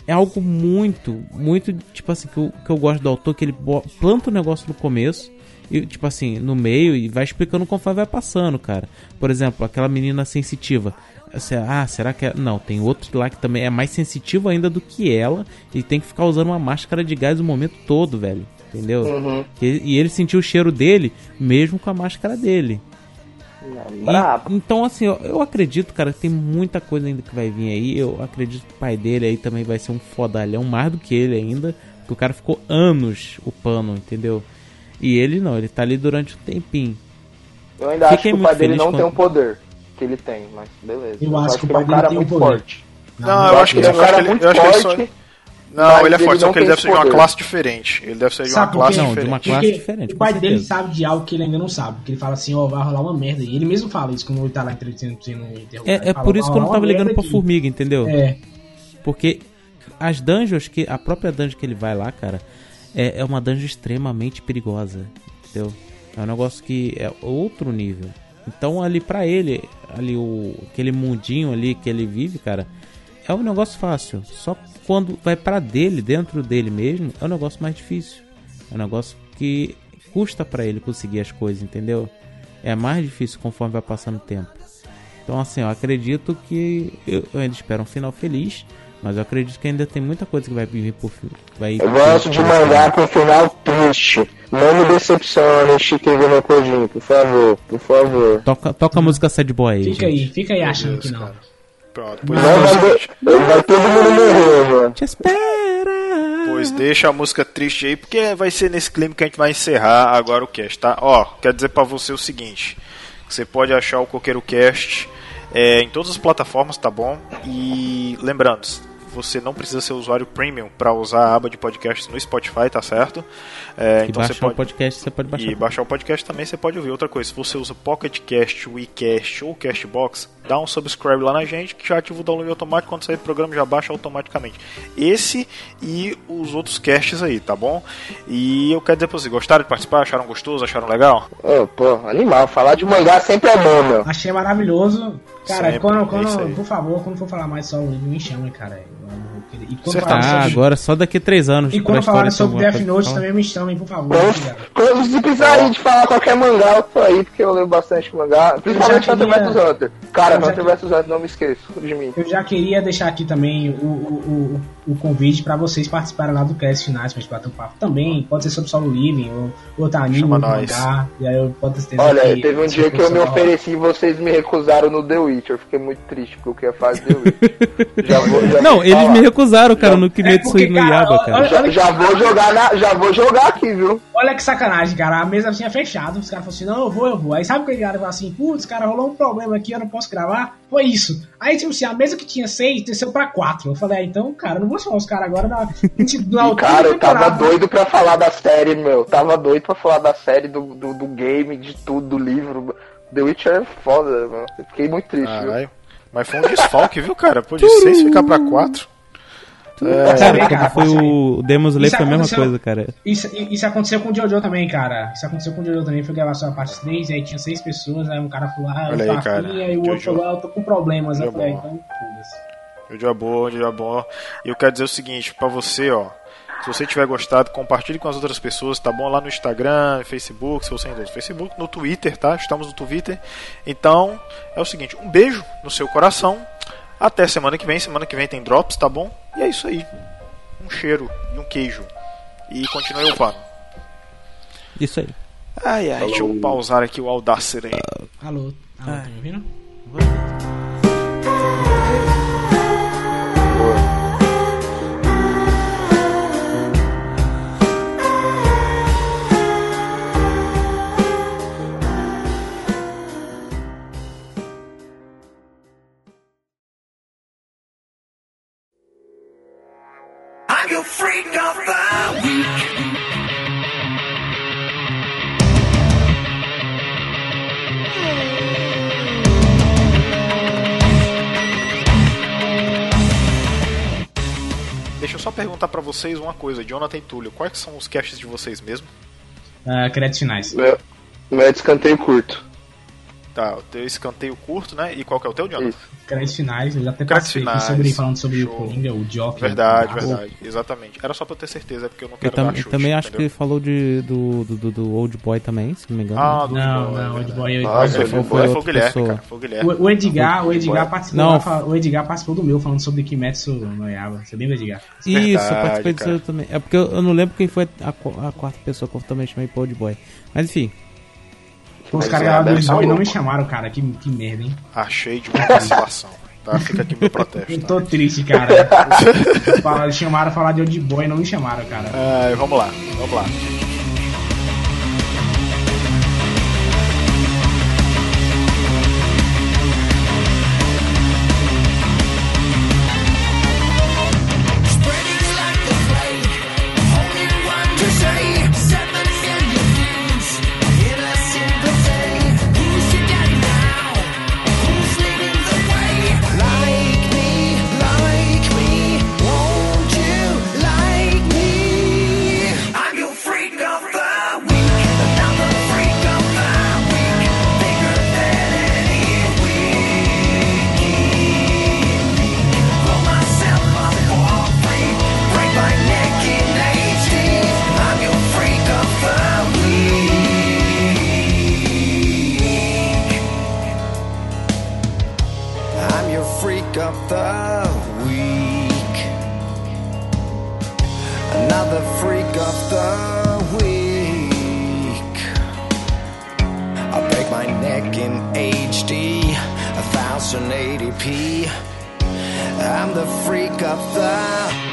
é algo muito, muito, tipo assim, que eu, que eu gosto do autor, que ele planta o negócio no começo, e, tipo assim, no meio, e vai explicando conforme vai passando, cara. Por exemplo, aquela menina sensitiva. Ah, será que é... Não, tem outro lá que também é mais sensitivo ainda do que ela, e tem que ficar usando uma máscara de gás o momento todo, velho. Entendeu? Uhum. E, e ele sentiu o cheiro dele, mesmo com a máscara dele. E- então, assim, eu, eu acredito, cara, que tem muita coisa ainda que vai vir aí. Eu acredito que o pai dele aí também vai ser um fodalhão, mais do que ele ainda. Porque o cara ficou anos o pano, entendeu? E ele não, ele tá ali durante um tempinho. Eu ainda acho Fiquei que o pai dele não tem quando- o poder que ele tem, mas beleza. Eu acho que o ele é pai um dele cara tem o muito forte. Não, eu acho que ele é um eu acho cara muito eu acho forte. Não, ele é ele forte, só não que ele deve ser de uma classe diferente. Ele deve ser de uma Sabe classe? Não, de uma diferente. classe Porque diferente, o pai dele sabe de algo que ele ainda não sabe. Porque ele fala assim, ó, vai rolar uma merda. E ele mesmo fala isso quando ele tá lá entrevistando sendo interrogado. É, é Ele fala, por isso "Vai que eu não tava ligando pra aqui." formiga, entendeu? É, Porque as dungeons que. A própria dungeon que ele vai lá, cara, é, é uma dungeon extremamente perigosa. Entendeu? É um negócio que é outro nível. Então ali pra ele, ali o. aquele mundinho ali que ele vive, cara, é um negócio fácil. Só quando vai pra dele, dentro dele mesmo, é um negócio mais difícil. É um negócio que custa pra ele conseguir as coisas, entendeu? É mais difícil conforme vai passando o tempo. Então, assim, eu acredito que. Eu, eu ainda espero um final feliz, mas eu acredito que ainda tem muita coisa que vai vir por fio. Vai Eu gosto de mangá com final triste. Não me decepcione, Chiquinho Recordinho, por favor, por favor. Toca, toca a música Sad Boy aí. Fica gente. aí, fica aí achando Deus, que não. cara. Pronto, pois, Não é vai, todo mundo morrer, mano. Te espera! pois deixa a música triste aí, porque vai ser nesse clima que a gente vai encerrar agora o cast, tá? Ó, quero dizer pra você o seguinte: você pode achar o Coqueiro Cast é, em todas as plataformas, tá bom? E lembrando, você não precisa ser usuário premium para usar a aba de podcasts no Spotify, tá certo? É, E então você baixar o pode podcast, você pode baixar. e baixar o podcast também você pode ouvir. Outra coisa, se você usa Pocket Cast, WeCast ou Castbox, dá um subscribe lá na gente que já ativa o download automático. Quando sair o programa já baixa automaticamente. Esse e os outros casts aí, tá bom? E eu quero dizer pra vocês, gostaram de participar? Acharam gostoso? Acharam legal? Ô, pô, animal. Falar de mangá sempre é bom, meu. Achei maravilhoso. Cara, Sempre, quando, é quando, aí. por favor, quando for falar mais só o livro, me chama, cara. Eu E quando Ah, sobre, agora só daqui a três anos. e quando história falar ter sobre Death Note falar. também me chamem, por favor. Quando, se precisar aí de falar qualquer mangá, eu tô aí, porque eu leio bastante mangá. Principalmente Hunter queria- vs Hunter. Cara, Hunter vs Hunter, não me esqueço de mim. Eu já queria deixar aqui também o, o, o, o convite para vocês participarem lá do cast finais pra gente bater um papo também. Pode ser sobre solo living ou outro anime, Chama mangá. E aí eu posso ter Olha, que teve um dia que eu me ofereci e vocês me recusaram no The Witcher. Eu fiquei muito triste porque eu queria fazer The Witcher. já vou, já Não, vou eles falar. me recusaram, cara, no É Kimetsu porque, no cara, Yaba, cara. olha- Já, já vou jogar na, já vou jogar aqui, viu? Olha que sacanagem, cara. A mesa tinha fechado. Os caras falaram assim: não, eu vou, eu vou. Aí sabe o que ele falou assim: putz, cara, rolou um problema aqui, eu não posso gravar. Foi isso. Aí, tipo assim, a mesa que tinha seis desceu pra quatro. Eu falei: ah, então, cara, não vou chamar os caras agora na, na cara, eu tava doido pra falar da série, meu. Tava doido pra falar da série, do, do, do game, de tudo, do livro. The Witcher é foda, mano. Eu fiquei muito triste, viu? Caralho. Mas foi um desfalque, viu, cara? Pô, de 6 ficar pra 4. É, Cara, foi o Demon Slayer Isso foi a mesma coisa, cara. Isso, isso aconteceu com o Jojo também, cara. Isso aconteceu com o Jojo também. Foi gravar só a parte 3, e aí tinha seis pessoas. Aí um cara falou: ah, eu tô aí, afim, e aí o outro falou: ah, eu tô com problemas. Eu Jojo falei: ah, então, foda-se. Eu dia bom, dia bom. E eu quero dizer o seguinte pra você, ó. Se você tiver gostado, compartilhe com as outras pessoas, tá bom? Lá no Instagram, Facebook, se você ainda usa Facebook, no Twitter, tá? Estamos no Twitter. Então, é o seguinte, um beijo no seu coração. Até semana que vem. Semana que vem tem drops, tá bom? E é isso aí. Um cheiro e um queijo. E continue upando. Isso aí. Ai, ai, deixa eu pausar aqui o Audacity. Alô, alô, tá me ouvindo? I'm your freak of the week. Deixa eu só perguntar pra vocês uma coisa, Jonathan e Túlio, quais são os caches de vocês mesmo? Ah, créditos finais. Meu, meu é descanteio curto. Tá, o teu escanteio curto, né? E qual que é o teu, Jonathan? Créditos finais, eu já até passei aqui finais, sobre, falando sobre show. o Coringa, o Joker. Verdade, verdade, exatamente. Era só pra eu ter certeza, é porque eu não Eu quero tam- dar chute, também acho que entendeu? ele falou de, do, do, do, do Old Boy também, se não me engano. Ah, do Não, Old Boy, não, o é Old. Boy. Nossa, Ah, Old foi, Boy foi, foi o Guilherme, pessoa. cara. Foi o Guilherme. O, o Edgar, o Edgar participou, Não. o Edgar participou do meu falando sobre Kimetsu no Yaba. Você lembra, Edgar? Isso, eu Verdade, participei disso cara. também. É porque eu, eu não lembro quem foi a, a quarta pessoa que eu também chamei pro Old Boy. Mas enfim, Os caras é, gravaram dois tá e não me chamaram, cara. Que, que merda, hein? Achei de uma vacilação. Tá? Fica aqui meu protesto. Eu Tá? tô triste, cara. Fala- chamaram falar de Old Boy e não me chamaram, cara. Ah, vamos lá, vamos lá. fire